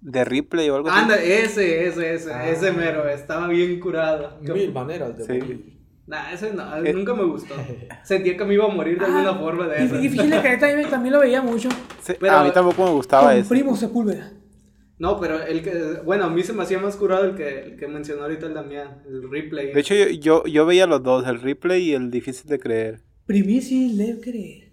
De Ripley o algo así. Anda, ese, ese, ese, Ah. ese mero, estaba bien curado. Mil maneras de Sí. morir. Nah, ese no, Eh. nunca me gustó. Sentía que me iba a morir de alguna Ah, forma de eso. Difícil de creer también, también lo veía mucho. Sí, Pero- a mí tampoco me gustaba Con eso. Primo Sepúlveda. No, pero el que, bueno, a mí se me hacía más curado el que, el que mencionó ahorita el Damián, el replay. De hecho, yo, yo, yo veía los dos, el Ripley y el difícil de creer. Primísil de creer.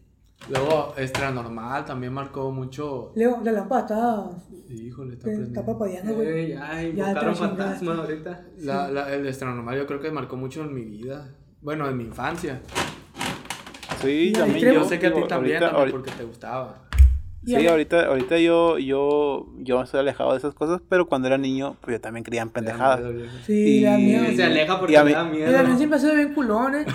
Luego, Extra Normal también marcó mucho. Leo, la lámpara está, Híjole, está está prendido. parpadeando, güey. Eh, ya, Ya invocaron fantasma ahorita. La, la- el Extra Normal yo creo que marcó mucho en mi vida. Bueno, en mi infancia. Sí, Y también. Yo sé que a ti también, ahorita- también, ahorita- porque te gustaba. Y Sí, ahorita, ahorita yo, yo, yo estoy alejado de esas cosas, pero cuando era niño, pues yo también creía en pendejadas. Sí, Y- da miedo. Se aleja porque Y a mí- da miedo. Damián siempre ha sido bien culón, eh.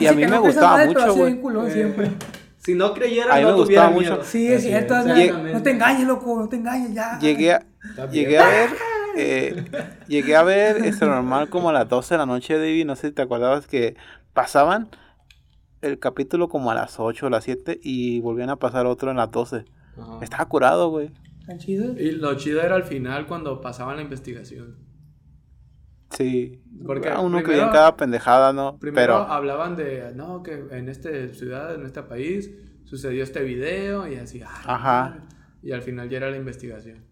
Y a mí me no gustaba mucho, güey. bien culón siempre. Si no creyera, A mí no me tuviera gustaba miedo. mucho. Sí, es cierto. No te engañes, loco, no te engañes ya. Llegué a, llegué a ver, eh, llegué a ver este normal como a las 12 de la noche, David, no sé si te acordabas que pasaban el capítulo como a las 8 o las 7 y volvían a pasar otro en las 12. Ajá. Estaba curado, güey. Chido. Y lo chido era al final cuando pasaban la investigación. Sí. Porque Ah, uno primero- creía en cada pendejada, ¿no? Primero Pero hablaban de, no, que en esta ciudad, en este país, sucedió este video y así. ah, Ajá. Y al final ya era la investigación.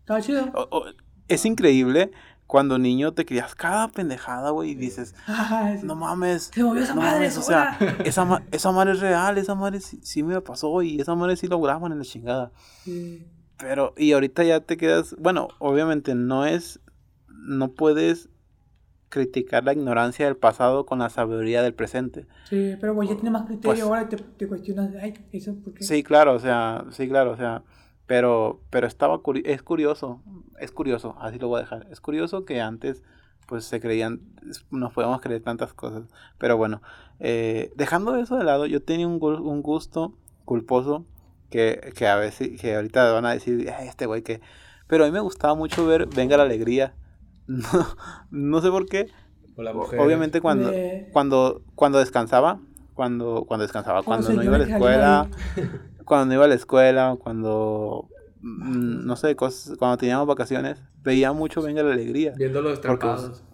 Estaba chido. o- o- es increíble cuando niño te creías cada pendejada, güey, y dices, Ay, no mames. Se movió esa no madre mames, o sea, esa, ma- esa madre es real, esa madre sí, sí me pasó y esa madre sí lo graban en la chingada. Sí. Pero, y ahorita ya te quedas, bueno, obviamente no es, no puedes criticar la ignorancia del pasado con la sabiduría del presente. Sí, pero güey, ya tiene más criterio Pues- ahora y te, te cuestionas, ay, eso, ¿por qué? Sí, claro, o sea, sí, claro, o sea, pero, pero estaba, curi- es curioso, es curioso, así lo voy a dejar, es curioso que antes, pues, se creían, nos podemos creer tantas cosas, pero bueno, eh, dejando eso de lado, yo tenía un, un gusto culposo que, que a veces, que ahorita van a decir, "Ay, este güey que, pero a mí me gustaba mucho ver Venga la Alegría, no, no sé por qué, obviamente cuando, De- cuando, cuando descansaba, cuando, cuando descansaba, Cuando cuando no iba a la escuela, cuando no iba a la escuela, cuando, mm, no sé, cosas, cuando teníamos vacaciones, veía mucho Venga la Alegría. Viendo los Porque- destrampados.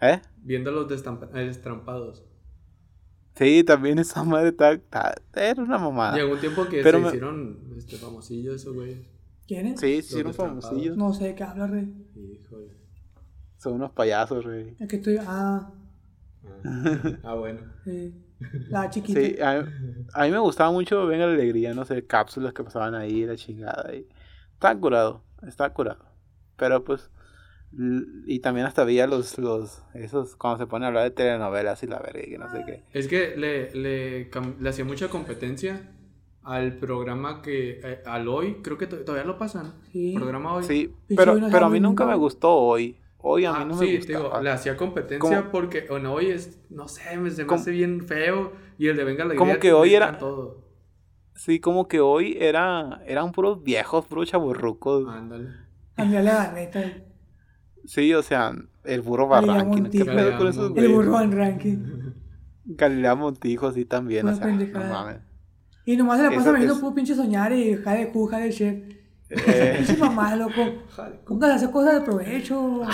¿Eh? Viendo los destampa- eh, destrampados. Sí, también esa madre está, está- era una mamada. Llegó un tiempo que Pero se me- hicieron este, famosillos esos güeyes. ¿Quién es? Sí, Los hicieron famosillos. No sé de qué habla, rey. Híjole. Son unos payasos, rey. Es que estoy. Ah, Ah, ah, bueno. sí. La chiquita. Sí, a, a mí me gustaba mucho Venga la Alegría, no sé, cápsulas que pasaban ahí, la chingada. Y, está curado, está curado. Pero pues, y también hasta veía los, los, esos, cuando se pone a hablar de telenovelas y la verga y que no sé qué. Es que le, le, le hacía mucha competencia al programa que. eh, al hoy, creo que to- todavía lo pasan. Sí. Programa hoy. Sí, pero, pero a mí nunca. me gustó hoy. Hoy a mí Ah, no me sí, te gustaba. digo, le hacía competencia ¿Cómo? porque bueno, hoy es, no sé, me, se me ¿Cómo? hace bien feo y el de Venga la Como que hoy era- todo. Sí, como que hoy era, eran puros viejos, puros chaburrucos. Ándale. Cambiarle la neta. Sí, o sea, el burro Barranquín. ¿Qué pedo con esos El burro ranking. Galilea Montijo, sí, también. O Pura sea, no mames. Y nomás se la pasa viendo es- puro pinche soñar y jade cu, jade chef. Eh, Pinche mamá, loco. ¿Cómo que hace cosas de provecho?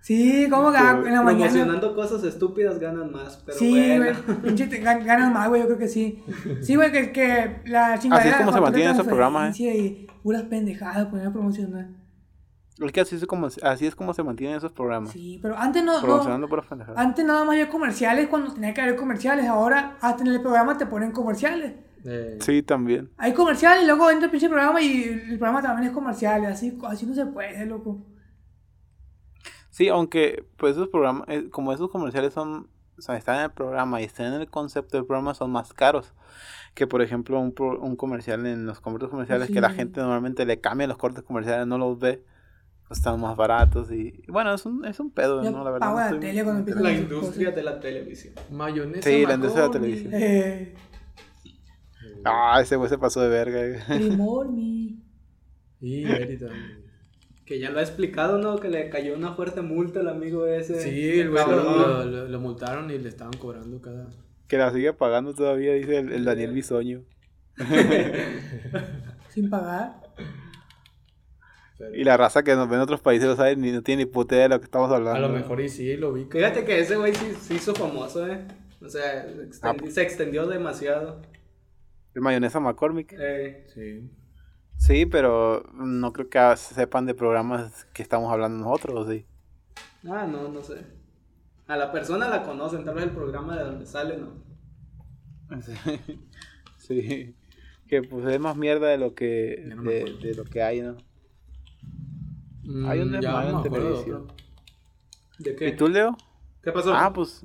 Sí, ¿cómo que en la mañana? Promocionando cosas estúpidas ganan más, pero Sí, bueno. güey, ganan más, güey, yo creo que sí. Sí, güey, que, que la chingadera... Así es como de se de esos programas, ¿eh? Y puras pendejadas poner a promocionar. es que así es como, así es como se mantienen esos programas. Sí, pero antes no... no Promocionando puras pendejadas. antes nada más había comerciales cuando tenía que haber comerciales. Ahora hasta en el programa te ponen comerciales. Eh, Sí, también. Hay comerciales y luego entra el pinche programa y el programa también es comercial. Así, así no se puede, loco. Sí, aunque pues esos programas, eh, como esos comerciales son, o sea, están en el programa y están en el concepto del programa, son más caros que por ejemplo un, pro- un comercial en los cortes comerciales que la gente normalmente le cambia los cortes comerciales, no los ve, pues están más baratos y, y bueno, es un, es un pedo, ¿no? La verdad. pago no la tele muy industria cosas. de la televisión. mayonesa. Sí, la industria de la televisión. Eh, Ah, ese güey se pasó de verga. primor, mi. Y Eri también. Que ya lo ha explicado, ¿no? Que le cayó una fuerte multa al amigo ese. Sí, el güey lo, lo- multaron y le estaban cobrando cada. Que la sigue pagando todavía, dice el, el Daniel Bisoño. Sin pagar. pero- Y la raza que nos ve en otros países lo sabe ni no tiene ni puta idea de lo que estamos hablando. a lo mejor y sí, lo vi. Fíjate que ese güey sí se hizo famoso, ¿eh? O sea, extendi- se extendió demasiado. El mayonesa McCormick. Eh, Sí. Sí, pero no creo que sepan de programas que estamos hablando nosotros, ¿o sí. ah, no, no sé. A la persona la conocen, tal vez el programa de donde sale, ¿no? Sí. Que pues es más mierda de lo que no de, lo que hay, ¿no? Mm, Hay un desmadre en de televisión. otro. ¿De qué? ¿Y tú, Leo? ¿Qué pasó? Ah, pues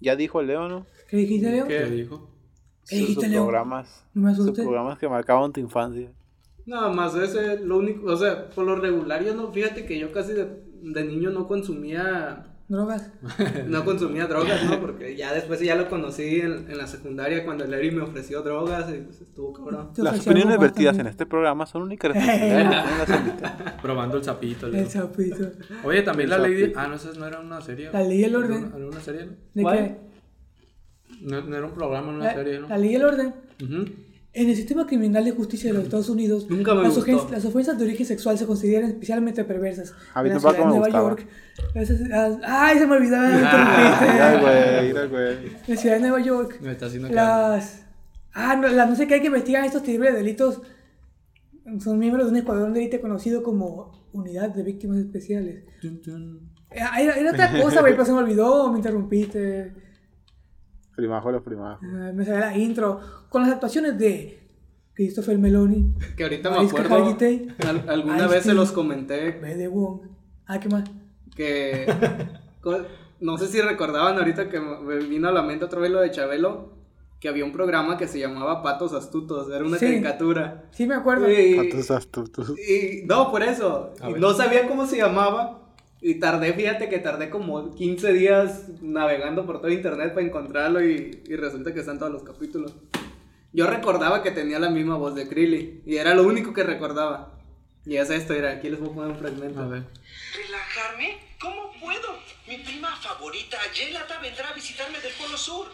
ya dijo Leo, ¿no? ¿Qué dijiste, Leo? ¿Qué dijo? ¿Qué Sus- programas. No me Sus programas que marcaban tu infancia. Nada más ese, lo único, o sea, por lo regular yo no, fíjate que yo casi de, de niño no consumía, Drogas. no consumía drogas, ¿no? Porque ya después ya lo conocí en, en la secundaria cuando el Eri me ofreció drogas y pues estuvo cabrón. Las opiniones vertidas en este programa son únicas. Probando el sapito. Leo. El sapito. Oye, también El la ley de... Ah, no, esa no era una serie. La ley y el ¿Era orden. una- ¿Era una serie? no? ¿De ¿Cuál? qué? No, no era un programa, era una La, serie, ¿no? la ley y el orden. En el sistema criminal de justicia de los Estados Unidos, Nunca me las, gustó. ofen- las ofensas de origen sexual se consideran especialmente perversas. A mí en la de Nueva. York. las- ¡Ay, se me olvidaba! güey, güey. En la ciudad de Nueva York, Me está haciendo que... las... Ah, no, las no sé qué hay que investigar estos terribles delitos son miembros de un escuadrón de élite conocido como Unidad de Víctimas Especiales. Era, era- era otra cosa, güey, pero se me olvidó, me interrumpiste. Primajo los primajos. Ah, me salió la intro con las actuaciones de Christopher Meloni, Que ahorita me Mariska acuerdo, Hargitay, al- alguna Ice-T. vez se los comenté Bede Wong. Ah, ¿qué más? que no sé si recordaban ahorita que me vino a la mente otra vez lo de Chabelo, que había un programa que se llamaba Patos Astutos, era una Sí. caricatura. Sí, me acuerdo. Y- Patos astutos. Y no, por eso. No sabía cómo se llamaba. Y tardé, fíjate que tardé como 15 días navegando por todo internet para encontrarlo y, y resulta que están todos los capítulos. Yo recordaba que tenía la misma voz de Krillin y era lo único que recordaba. Y es esto, era, aquí les voy a poner un fragmento. A ver. ¿Relajarme? ¿Cómo puedo? Mi prima favorita, Yelata, vendrá a visitarme del Polo Sur.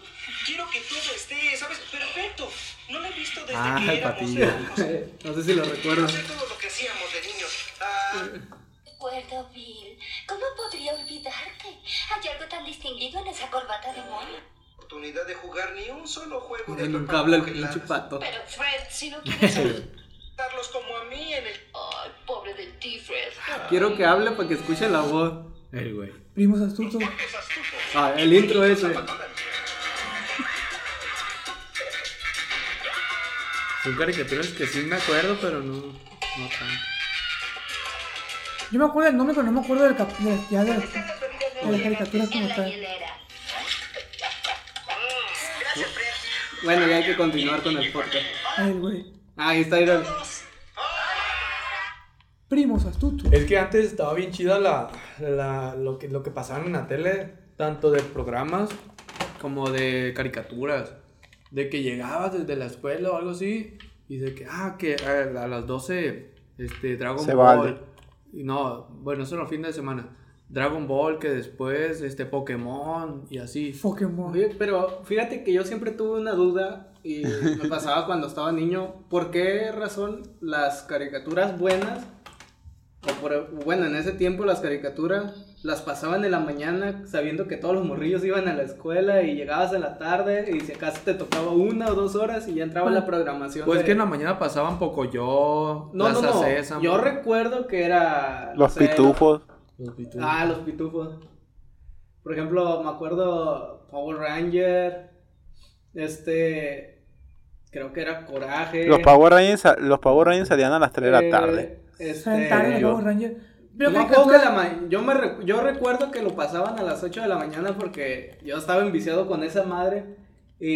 Quiero que todo esté, ¿sabes? Perfecto. No la he visto desde Ah, que éramos niños. no sé si lo No recuerdo. sé todo lo que hacíamos de niños. Ah, Recuerdo, Bill. ¿Cómo podría olvidarte? Hay algo tan distinguido en esa corbata de mono. oportunidad de jugar ni un solo juego de Nunca habla el pinche pato. Pero, Fred, si no quieres... Darlos como a mí en el... Ay, pobre de ti, Fred. Quiero que hable para que escuche la voz. El güey. Primos astutos. Ah, el intro ese. Son caricaturas que sí me acuerdo, pero no, no tanto. Yo me acuerdo del nombre, pero no me acuerdo del cap de, ya de, de las caricaturas como tal. hielera. Bueno, ya hay que continuar con el podcast. Ay, güey. Ah, ahí está, mira. Primos astutos. Es que antes estaba bien chida la, la, lo, que, lo que pasaban en la tele, tanto de programas como de caricaturas. De que llegabas desde la escuela o algo así, y de que, ah, que a, a las 12, este, Dragon Se Ball. vale. Y no, bueno, eso los fines de semana. Dragon Ball, que después, este, Pokémon, y así. Pokémon. Oye, pero fíjate que yo siempre tuve una duda y me pasaba cuando estaba niño. ¿Por qué razón las caricaturas buenas, o por, bueno, en ese tiempo las caricaturas las pasaban en la mañana sabiendo que todos los morrillos iban a la escuela y llegabas en la tarde y si acaso te tocaba una o dos horas y ya entraba la programación? Pues de- que en la mañana pasaban Pocoyo, No, no, Plaza no. Sésamo, Yo recuerdo que era... Los sé, pitufos. los pitufos. Ah, los pitufos. Por ejemplo, me acuerdo Power Ranger. Este. Creo que era Coraje. Los Power Rangers, los Power Rangers salían a las 3 de la Eh, tarde. Este. Tarde Power. Yo, Pero me que la ma- yo, me recu- yo recuerdo que lo pasaban a las 8 de la mañana porque yo estaba enviciado con esa madre y,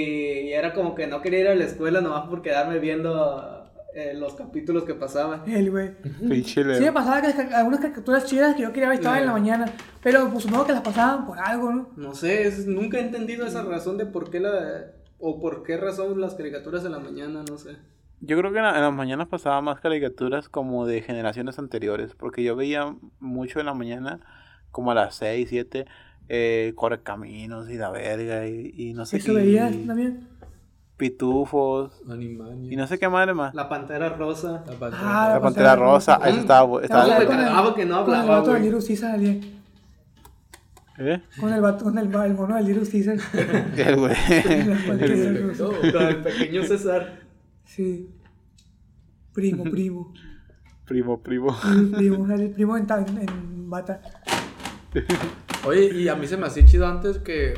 y era como que no quería ir a la escuela nomás por quedarme viendo eh, los capítulos que pasaban. El güey. Sí me Leo. pasaba que las ca- algunas caricaturas chidas que yo quería ver estaban en la mañana. Pero pues supongo que las pasaban por algo, ¿no? No sé, es- nunca he entendido esa razón de por qué la... o por qué razón las caricaturas en la mañana, no sé. Yo creo que en, la- en las mañanas pasaba más caricaturas como de generaciones anteriores, porque yo veía mucho en la mañana, como a las 6, 7, eh, Correcaminos y la verga, y, y no sé Eso qué, veías y también. Pitufos, y no sé qué madre más. La Pantera Rosa. La Pantera Ah, La la Pantera Pantera Rosa, Rosa. eso estaba, estaba ¿Cómo me con el- que no Con el hablaba, vato del güey? Little Caesar. ¿Eh? Con el vato, con el, el mono del Little Caesar. El güey. Rosa. Con el pequeño César. Sí. Primo, primo. Primo, primo. Primo, el primo en, en, en bata. Oye, y a mí se me hacía chido antes que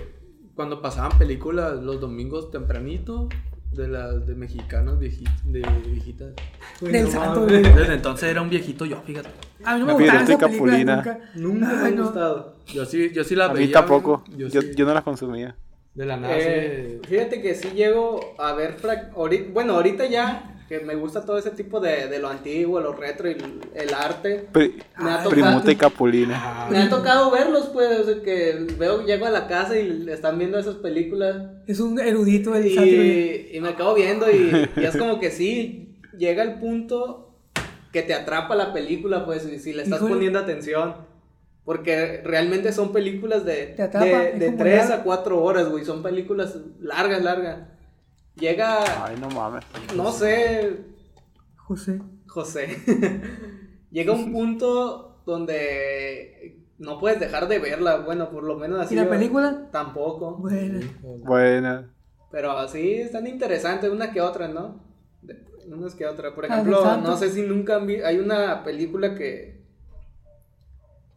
cuando pasaban películas los domingos tempranito de las de mexicanos viejitas, de viejitas. Del santo, mames. güey. Desde entonces era un viejito yo, fíjate. A mí no me La gustaban Pirata y esas películas Capulina. nunca. Nunca me Ay, ha no. gustado. Yo sí, yo sí la A veía. mí tampoco. Yo, Yo, sí, yo no las consumía. De la nada Eh, sí. fíjate que sí llego a ver. frac- ahorita- bueno, ahorita ya que me gusta todo ese tipo de, de lo antiguo, lo retro y el, el arte. Pri- Me ha, Primuta tocado, y Capulina. me ha tocado verlos, pues. O sea, que veo, llego a la casa y le están viendo esas películas. Es un erudito sátiro. Y, y me acabo viendo y, y es como que sí, llega el punto que te atrapa la película, pues, y si le estás Híjole. poniendo atención. Porque realmente son películas de, de, de como 3 ya- a 4 horas, güey. Son películas largas, largas. Llega, Ay, no mames. no sé, José. José. Llega un punto donde no puedes dejar de verla. Bueno, por lo menos así. ¿Y la yo- película? Tampoco. Bueno. Buena. Pero sí, están interesantes, una que otra, ¿no? De- unas que otra. Por Ah, ejemplo, no sé si nunca han visto. Hay una película que.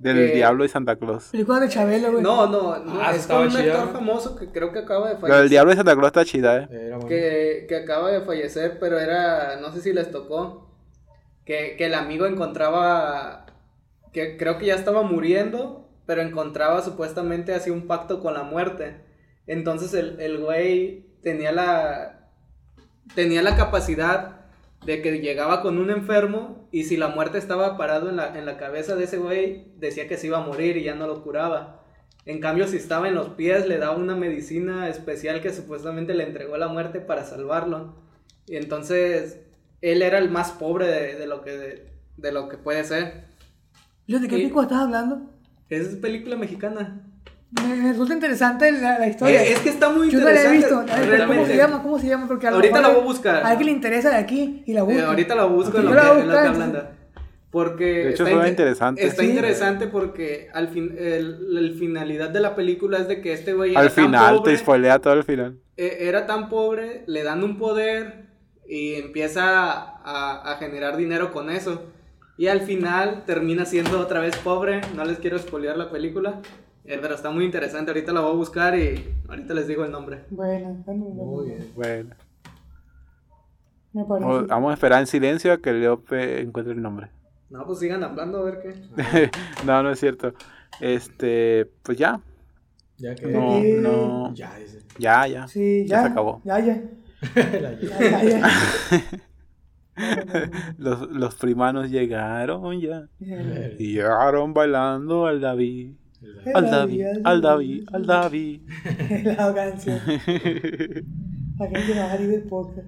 Del Eh, Diablo y Santa Claus. Película de Chabelo, güey. No, no, no, Ah, es con un chida. actor famoso que creo que acaba de La del fallecer. Diablo y Santa Claus está chida, eh. Bueno. Que, que acaba de fallecer, pero era. No sé si les tocó. Que, que el amigo encontraba. Que creo que ya estaba muriendo, pero encontraba supuestamente así un pacto con la muerte. Entonces el, el güey tenía la. Tenía la capacidad de que llegaba con un enfermo y si la muerte estaba parado en la, en la cabeza de ese güey, decía que se iba a morir y ya no lo curaba. En cambio, si estaba en los pies, le daba una medicina especial que supuestamente le entregó la muerte para salvarlo. Y entonces, él era el más pobre de, de lo, que, de, de lo que puede ser. ¿De qué película estás hablando? Es película mexicana. Me, me resulta interesante la, la historia. Eh, es que está muy Yo no la he interesante. visto. ¿Cómo se llama? ¿Cómo se llama? Porque a Ahorita la voy a buscar. A alguien le interesa de aquí y la Eh, busca. ahorita la busco en Yo lo la que, voy a en lo que. Porque De hecho, está interesante. Está Sí. interesante porque al fin el, el finalidad de la película es de que este güey era Al tan final, pobre, te spoilea todo el final. eh, era tan pobre, le dan un poder y empieza a, a generar dinero con eso. Y al final termina siendo otra vez pobre. No les quiero spoilear la película. Eh, pero está muy interesante. Ahorita la voy a buscar y ahorita les digo el nombre. Bueno, bueno, bueno, Muy bien. Bueno, Me parece. vamos a esperar en silencio a que Leo pe- encuentre el nombre. No, pues sigan hablando a ver qué. no, no es cierto. Este, pues ya. Ya que. No, Aquí- no. Ya, dice. Ya, ya. Sí, Ya ya. se acabó. Ya, ya. Ya, ya, ya. Los, los primanos llegaron ya. Llegaron bailando al David. Al David, al David, al David. La canción. La gente va a salir del podcast.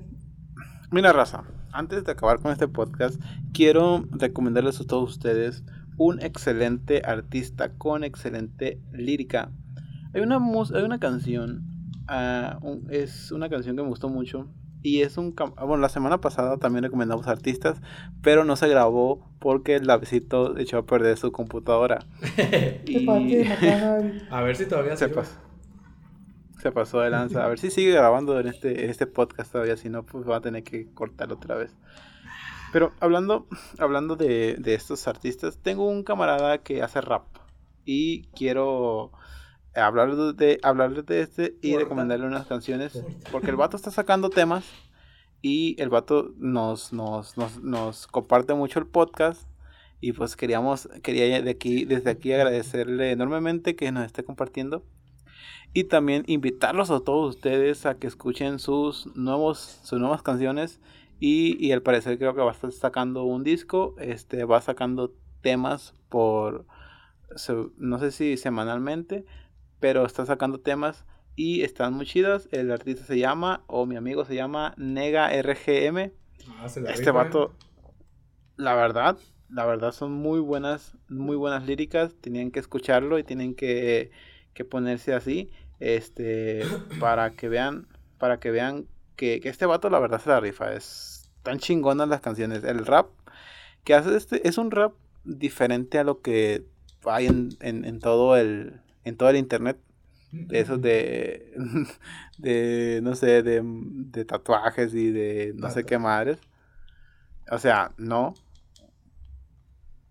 Mira, raza, antes de acabar con este podcast, quiero recomendarles a todos ustedes un excelente artista con excelente lírica. Hay una, mus- hay una canción, un- es una canción que me gustó mucho. Y es un... ah, Bueno, la semana pasada también recomendamos artistas, pero no se grabó porque el Davidcito echó a perder su computadora. A- ver si todavía Se pasó. Se pasó de lanza. A ver si sigue grabando en este, en este podcast todavía. Si no, pues va a tener que cortar otra vez. Pero hablando, hablando de, de estos artistas, tengo un camarada que hace rap. Y quiero hablar de, hablar de este y recomendarle unas canciones. Porque el vato está sacando temas. Y el vato nos, nos, nos, nos comparte mucho el podcast. Y pues queríamos, quería de aquí, desde aquí agradecerle enormemente que nos esté compartiendo. Y también invitarlos a todos ustedes a que escuchen sus nuevos, sus nuevas canciones. Y, y al parecer creo que va a estar sacando un disco. Este va sacando temas por no sé si semanalmente. Pero está sacando temas y están muy chidas. El artista se llama, o mi amigo se llama Nega RGM. Ah, se la Este ¿eh? vato, la verdad, la verdad son muy buenas, muy buenas líricas. Tenían que escucharlo y tienen que, que ponerse así, este, para que vean, para que vean que, que este vato la verdad se la rifa. Es tan chingonas las canciones. El rap que hace este es un rap diferente a lo que hay en, en, en todo el, en todo el internet de esos de, de no sé, de, de tatuajes y de no sé qué madres. O sea, no.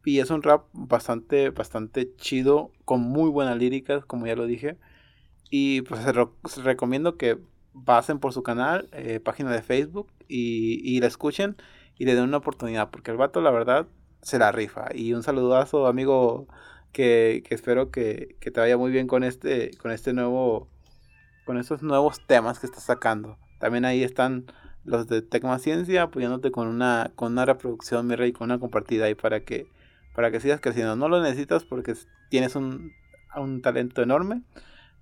Y es un rap bastante, bastante chido, con muy buenas líricas, como ya lo dije. Y pues se recomiendo que pasen por su canal, eh, página de Facebook, y, y la escuchen y le den una oportunidad, porque el vato, la verdad, se la rifa. Y un saludazo, amigo, que, que espero que, que te vaya muy bien con este, con este nuevo, con estos nuevos temas que estás sacando. También ahí están los de Tecma Ciencia apoyándote con una, con una reproducción, mi rey, con una compartida ahí para que, para que sigas creciendo. No lo necesitas porque tienes un, un talento enorme,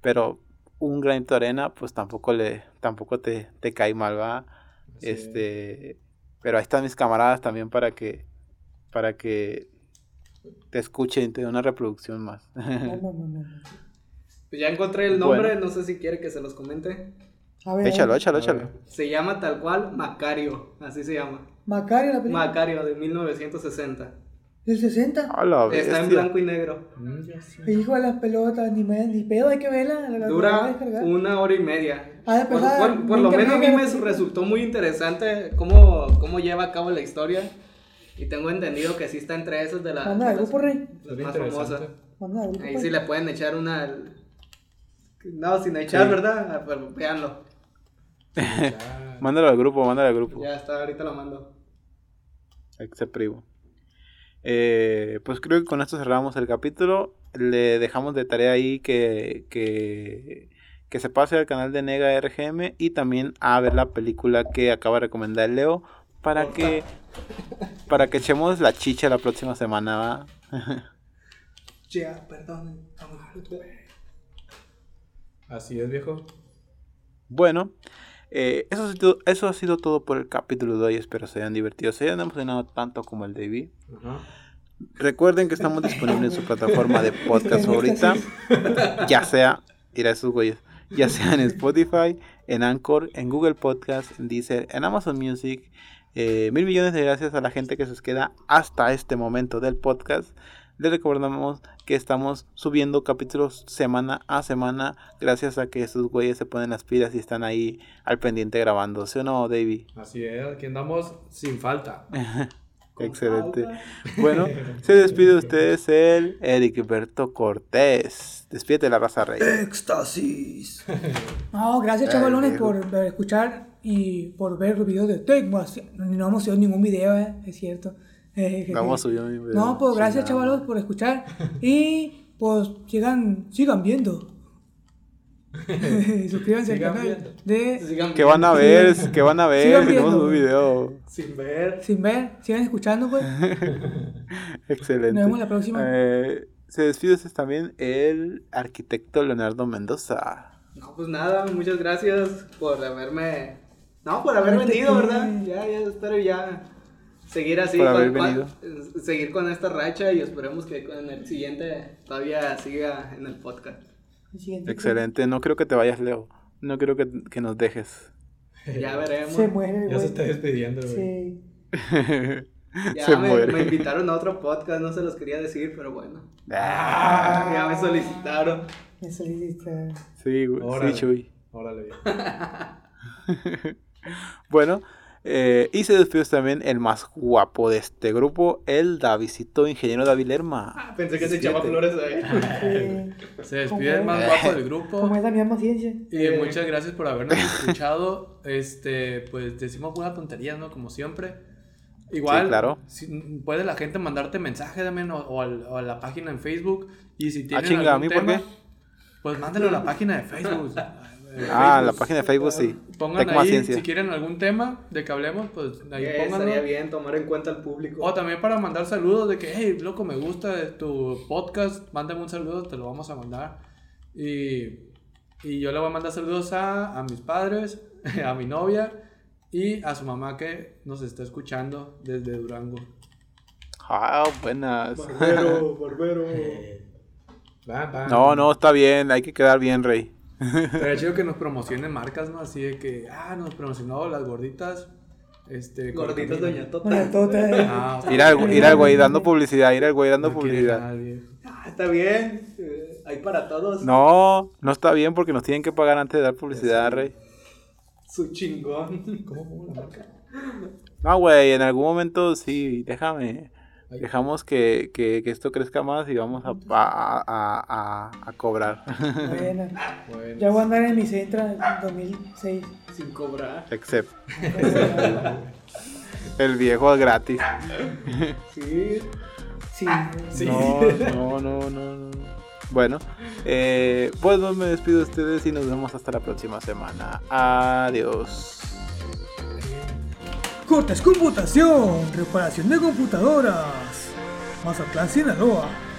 pero un granito de arena, pues tampoco le, tampoco te, te cae mal, va. Sí. Este, pero ahí están mis camaradas también para que, para que te escuchen y te den una reproducción más. No, no, no, no. Pues ya encontré el nombre, Bueno. no sé si quiere que se los comente. A ver, échalo, échalo, A échalo. ver. Se llama tal cual Macario, así se llama. Macario, la película. Macario de 1960. Del 60. A la Está en blanco y negro. Mm. Hijo de las pelotas, ni, me, ni pedo, hay que verla. La, la- Dura una hora y media. Ah, de Por, pesada, por- por lo 20 menos a mí me resultó muy interesante cómo, cómo lleva a cabo la historia. Y tengo entendido que sí está entre esos de, la, de las, grupo, Rey. más famosas. Manda el grupo, Ahí sí le pueden echar una. al- No, sin echar, Sí. ¿verdad? Ah, Pero véanlo. Ya. Mándalo al grupo, mándalo al grupo. Ya está, ahorita lo mando. Ex primo. Eh, pues creo que con esto cerramos el capítulo. Le dejamos de tarea ahí que, que, que se pase al canal de Nega RGM y también a ver la película que acaba de recomendar Leo para que para que echemos la chicha la próxima semana. ¿va? Ya, perdón. Así es, viejo. Bueno, eh, eso, ha sido, eso ha sido todo por el capítulo de hoy. Espero se hayan divertido, se hayan emocionado tanto como el David. Ajá. Recuerden que estamos disponibles en su plataforma de podcast favorita, ya sea, esos güeyes, ya sea en Spotify, en Anchor, en Google Podcast, en Deezer, en Amazon Music. Eh, mil millones de gracias a la gente que se queda hasta este momento del podcast. Les recordamos que estamos subiendo capítulos semana a semana gracias a que esos güeyes se ponen las pilas y están ahí al pendiente grabando. ¿Sí o no, Davey? Así es, aquí andamos sin falta. Excelente. Bueno, se despide de ustedes el Eric Berto Cortés. Despídete la raza rey. Éxtasis. No, gracias chavalones por ver- escuchar y por ver los videos de Tecmo. No hemos subido ningún video, eh, es cierto. Eh, Vamos a subir un video. No, pues gracias Chingado. chavalos por escuchar y pues sigan, sigan viendo. Suscríbanse Sigan al canal viendo. de ¿Qué van a ver? ¿Qué van a ver? Tenemos un video. sin ver. Sin Ver, sigan escuchando pues. Excelente. Nos vemos la próxima. Eh, se despide ustedes también el arquitecto Leonardo Mendoza. No, pues nada, muchas gracias por haberme. No, por haber venido, ¿verdad? Ya, ya espero ya seguir así. Por haber con- venido. con- seguir con esta racha y esperemos que con el siguiente todavía siga en el podcast. Siguiente. Excelente. No creo que te vayas, Leo. No creo que, que nos dejes. Ya veremos. Se muere, Ya se está despidiendo, güey. Sí. Ya se me, muere. me invitaron a otro podcast, no se los quería decir, pero bueno. Ah, Ya me solicitaron. Me solicita. sí, güey. Órale. Sí, Chuy. Órale. Bueno, eh, y se despide también el más guapo de este grupo, el Davidito Ingeniero David Lerma. Ah, Pensé que se echaba flores ahí. Se despide el más guapo del grupo. Como es la misma ciencia. Y muchas gracias por habernos escuchado. Este, pues decimos buena tontería, ¿no? Como siempre. Igual, Sí, claro. si- puede la gente mandarte mensaje también o, o al- o a la página en Facebook. Y si tienen Ah, chinga, ¿a algún mí por tema, qué? pues mándalo a la página de Facebook. Eh, Ah, Facebook. la página de Facebook sí. Pongan Tecma ahí, Ciencia. si quieren algún tema de que hablemos, pues ahí Eh, pónganlo. estaría bien tomar en cuenta al público. O también para mandar saludos de que, hey, loco, me gusta tu podcast, mándame un saludo, te lo vamos a mandar. Y, y yo le voy a mandar saludos a, a mis padres, a mi novia y a su mamá que nos está escuchando desde Durango. Ah, buenas. Barbero, barbero. No, no, está bien, hay que quedar bien, Rey. Pero chido que nos promocionen marcas, ¿no? Así de que, ah, nos promocionó las gorditas. Este, Gorditas. Doña Tota. Todo está- Ah, Ir al, ir al güey dando publicidad, ir al güey dando no publicidad. Ah, está bien. eh, hay para todos. No, no está bien porque nos tienen que pagar antes de dar publicidad, Rey. Su chingón. ¿Cómo, cómo la marca? No, güey, en algún momento sí, déjame. Dejamos que, que, que esto crezca más y vamos a, a, a, a- a cobrar. Bueno, Bueno. ya voy a andar en mi centra en 2006. Sin cobrar. Excepto el viejo gratis. Sí. Sí. Sí. No, no, no, no, no. Bueno, eh, pues no me despido de ustedes y nos vemos hasta la próxima semana. Adiós. Cortes Computación, reparación de computadoras. Mazatlán, Sinaloa.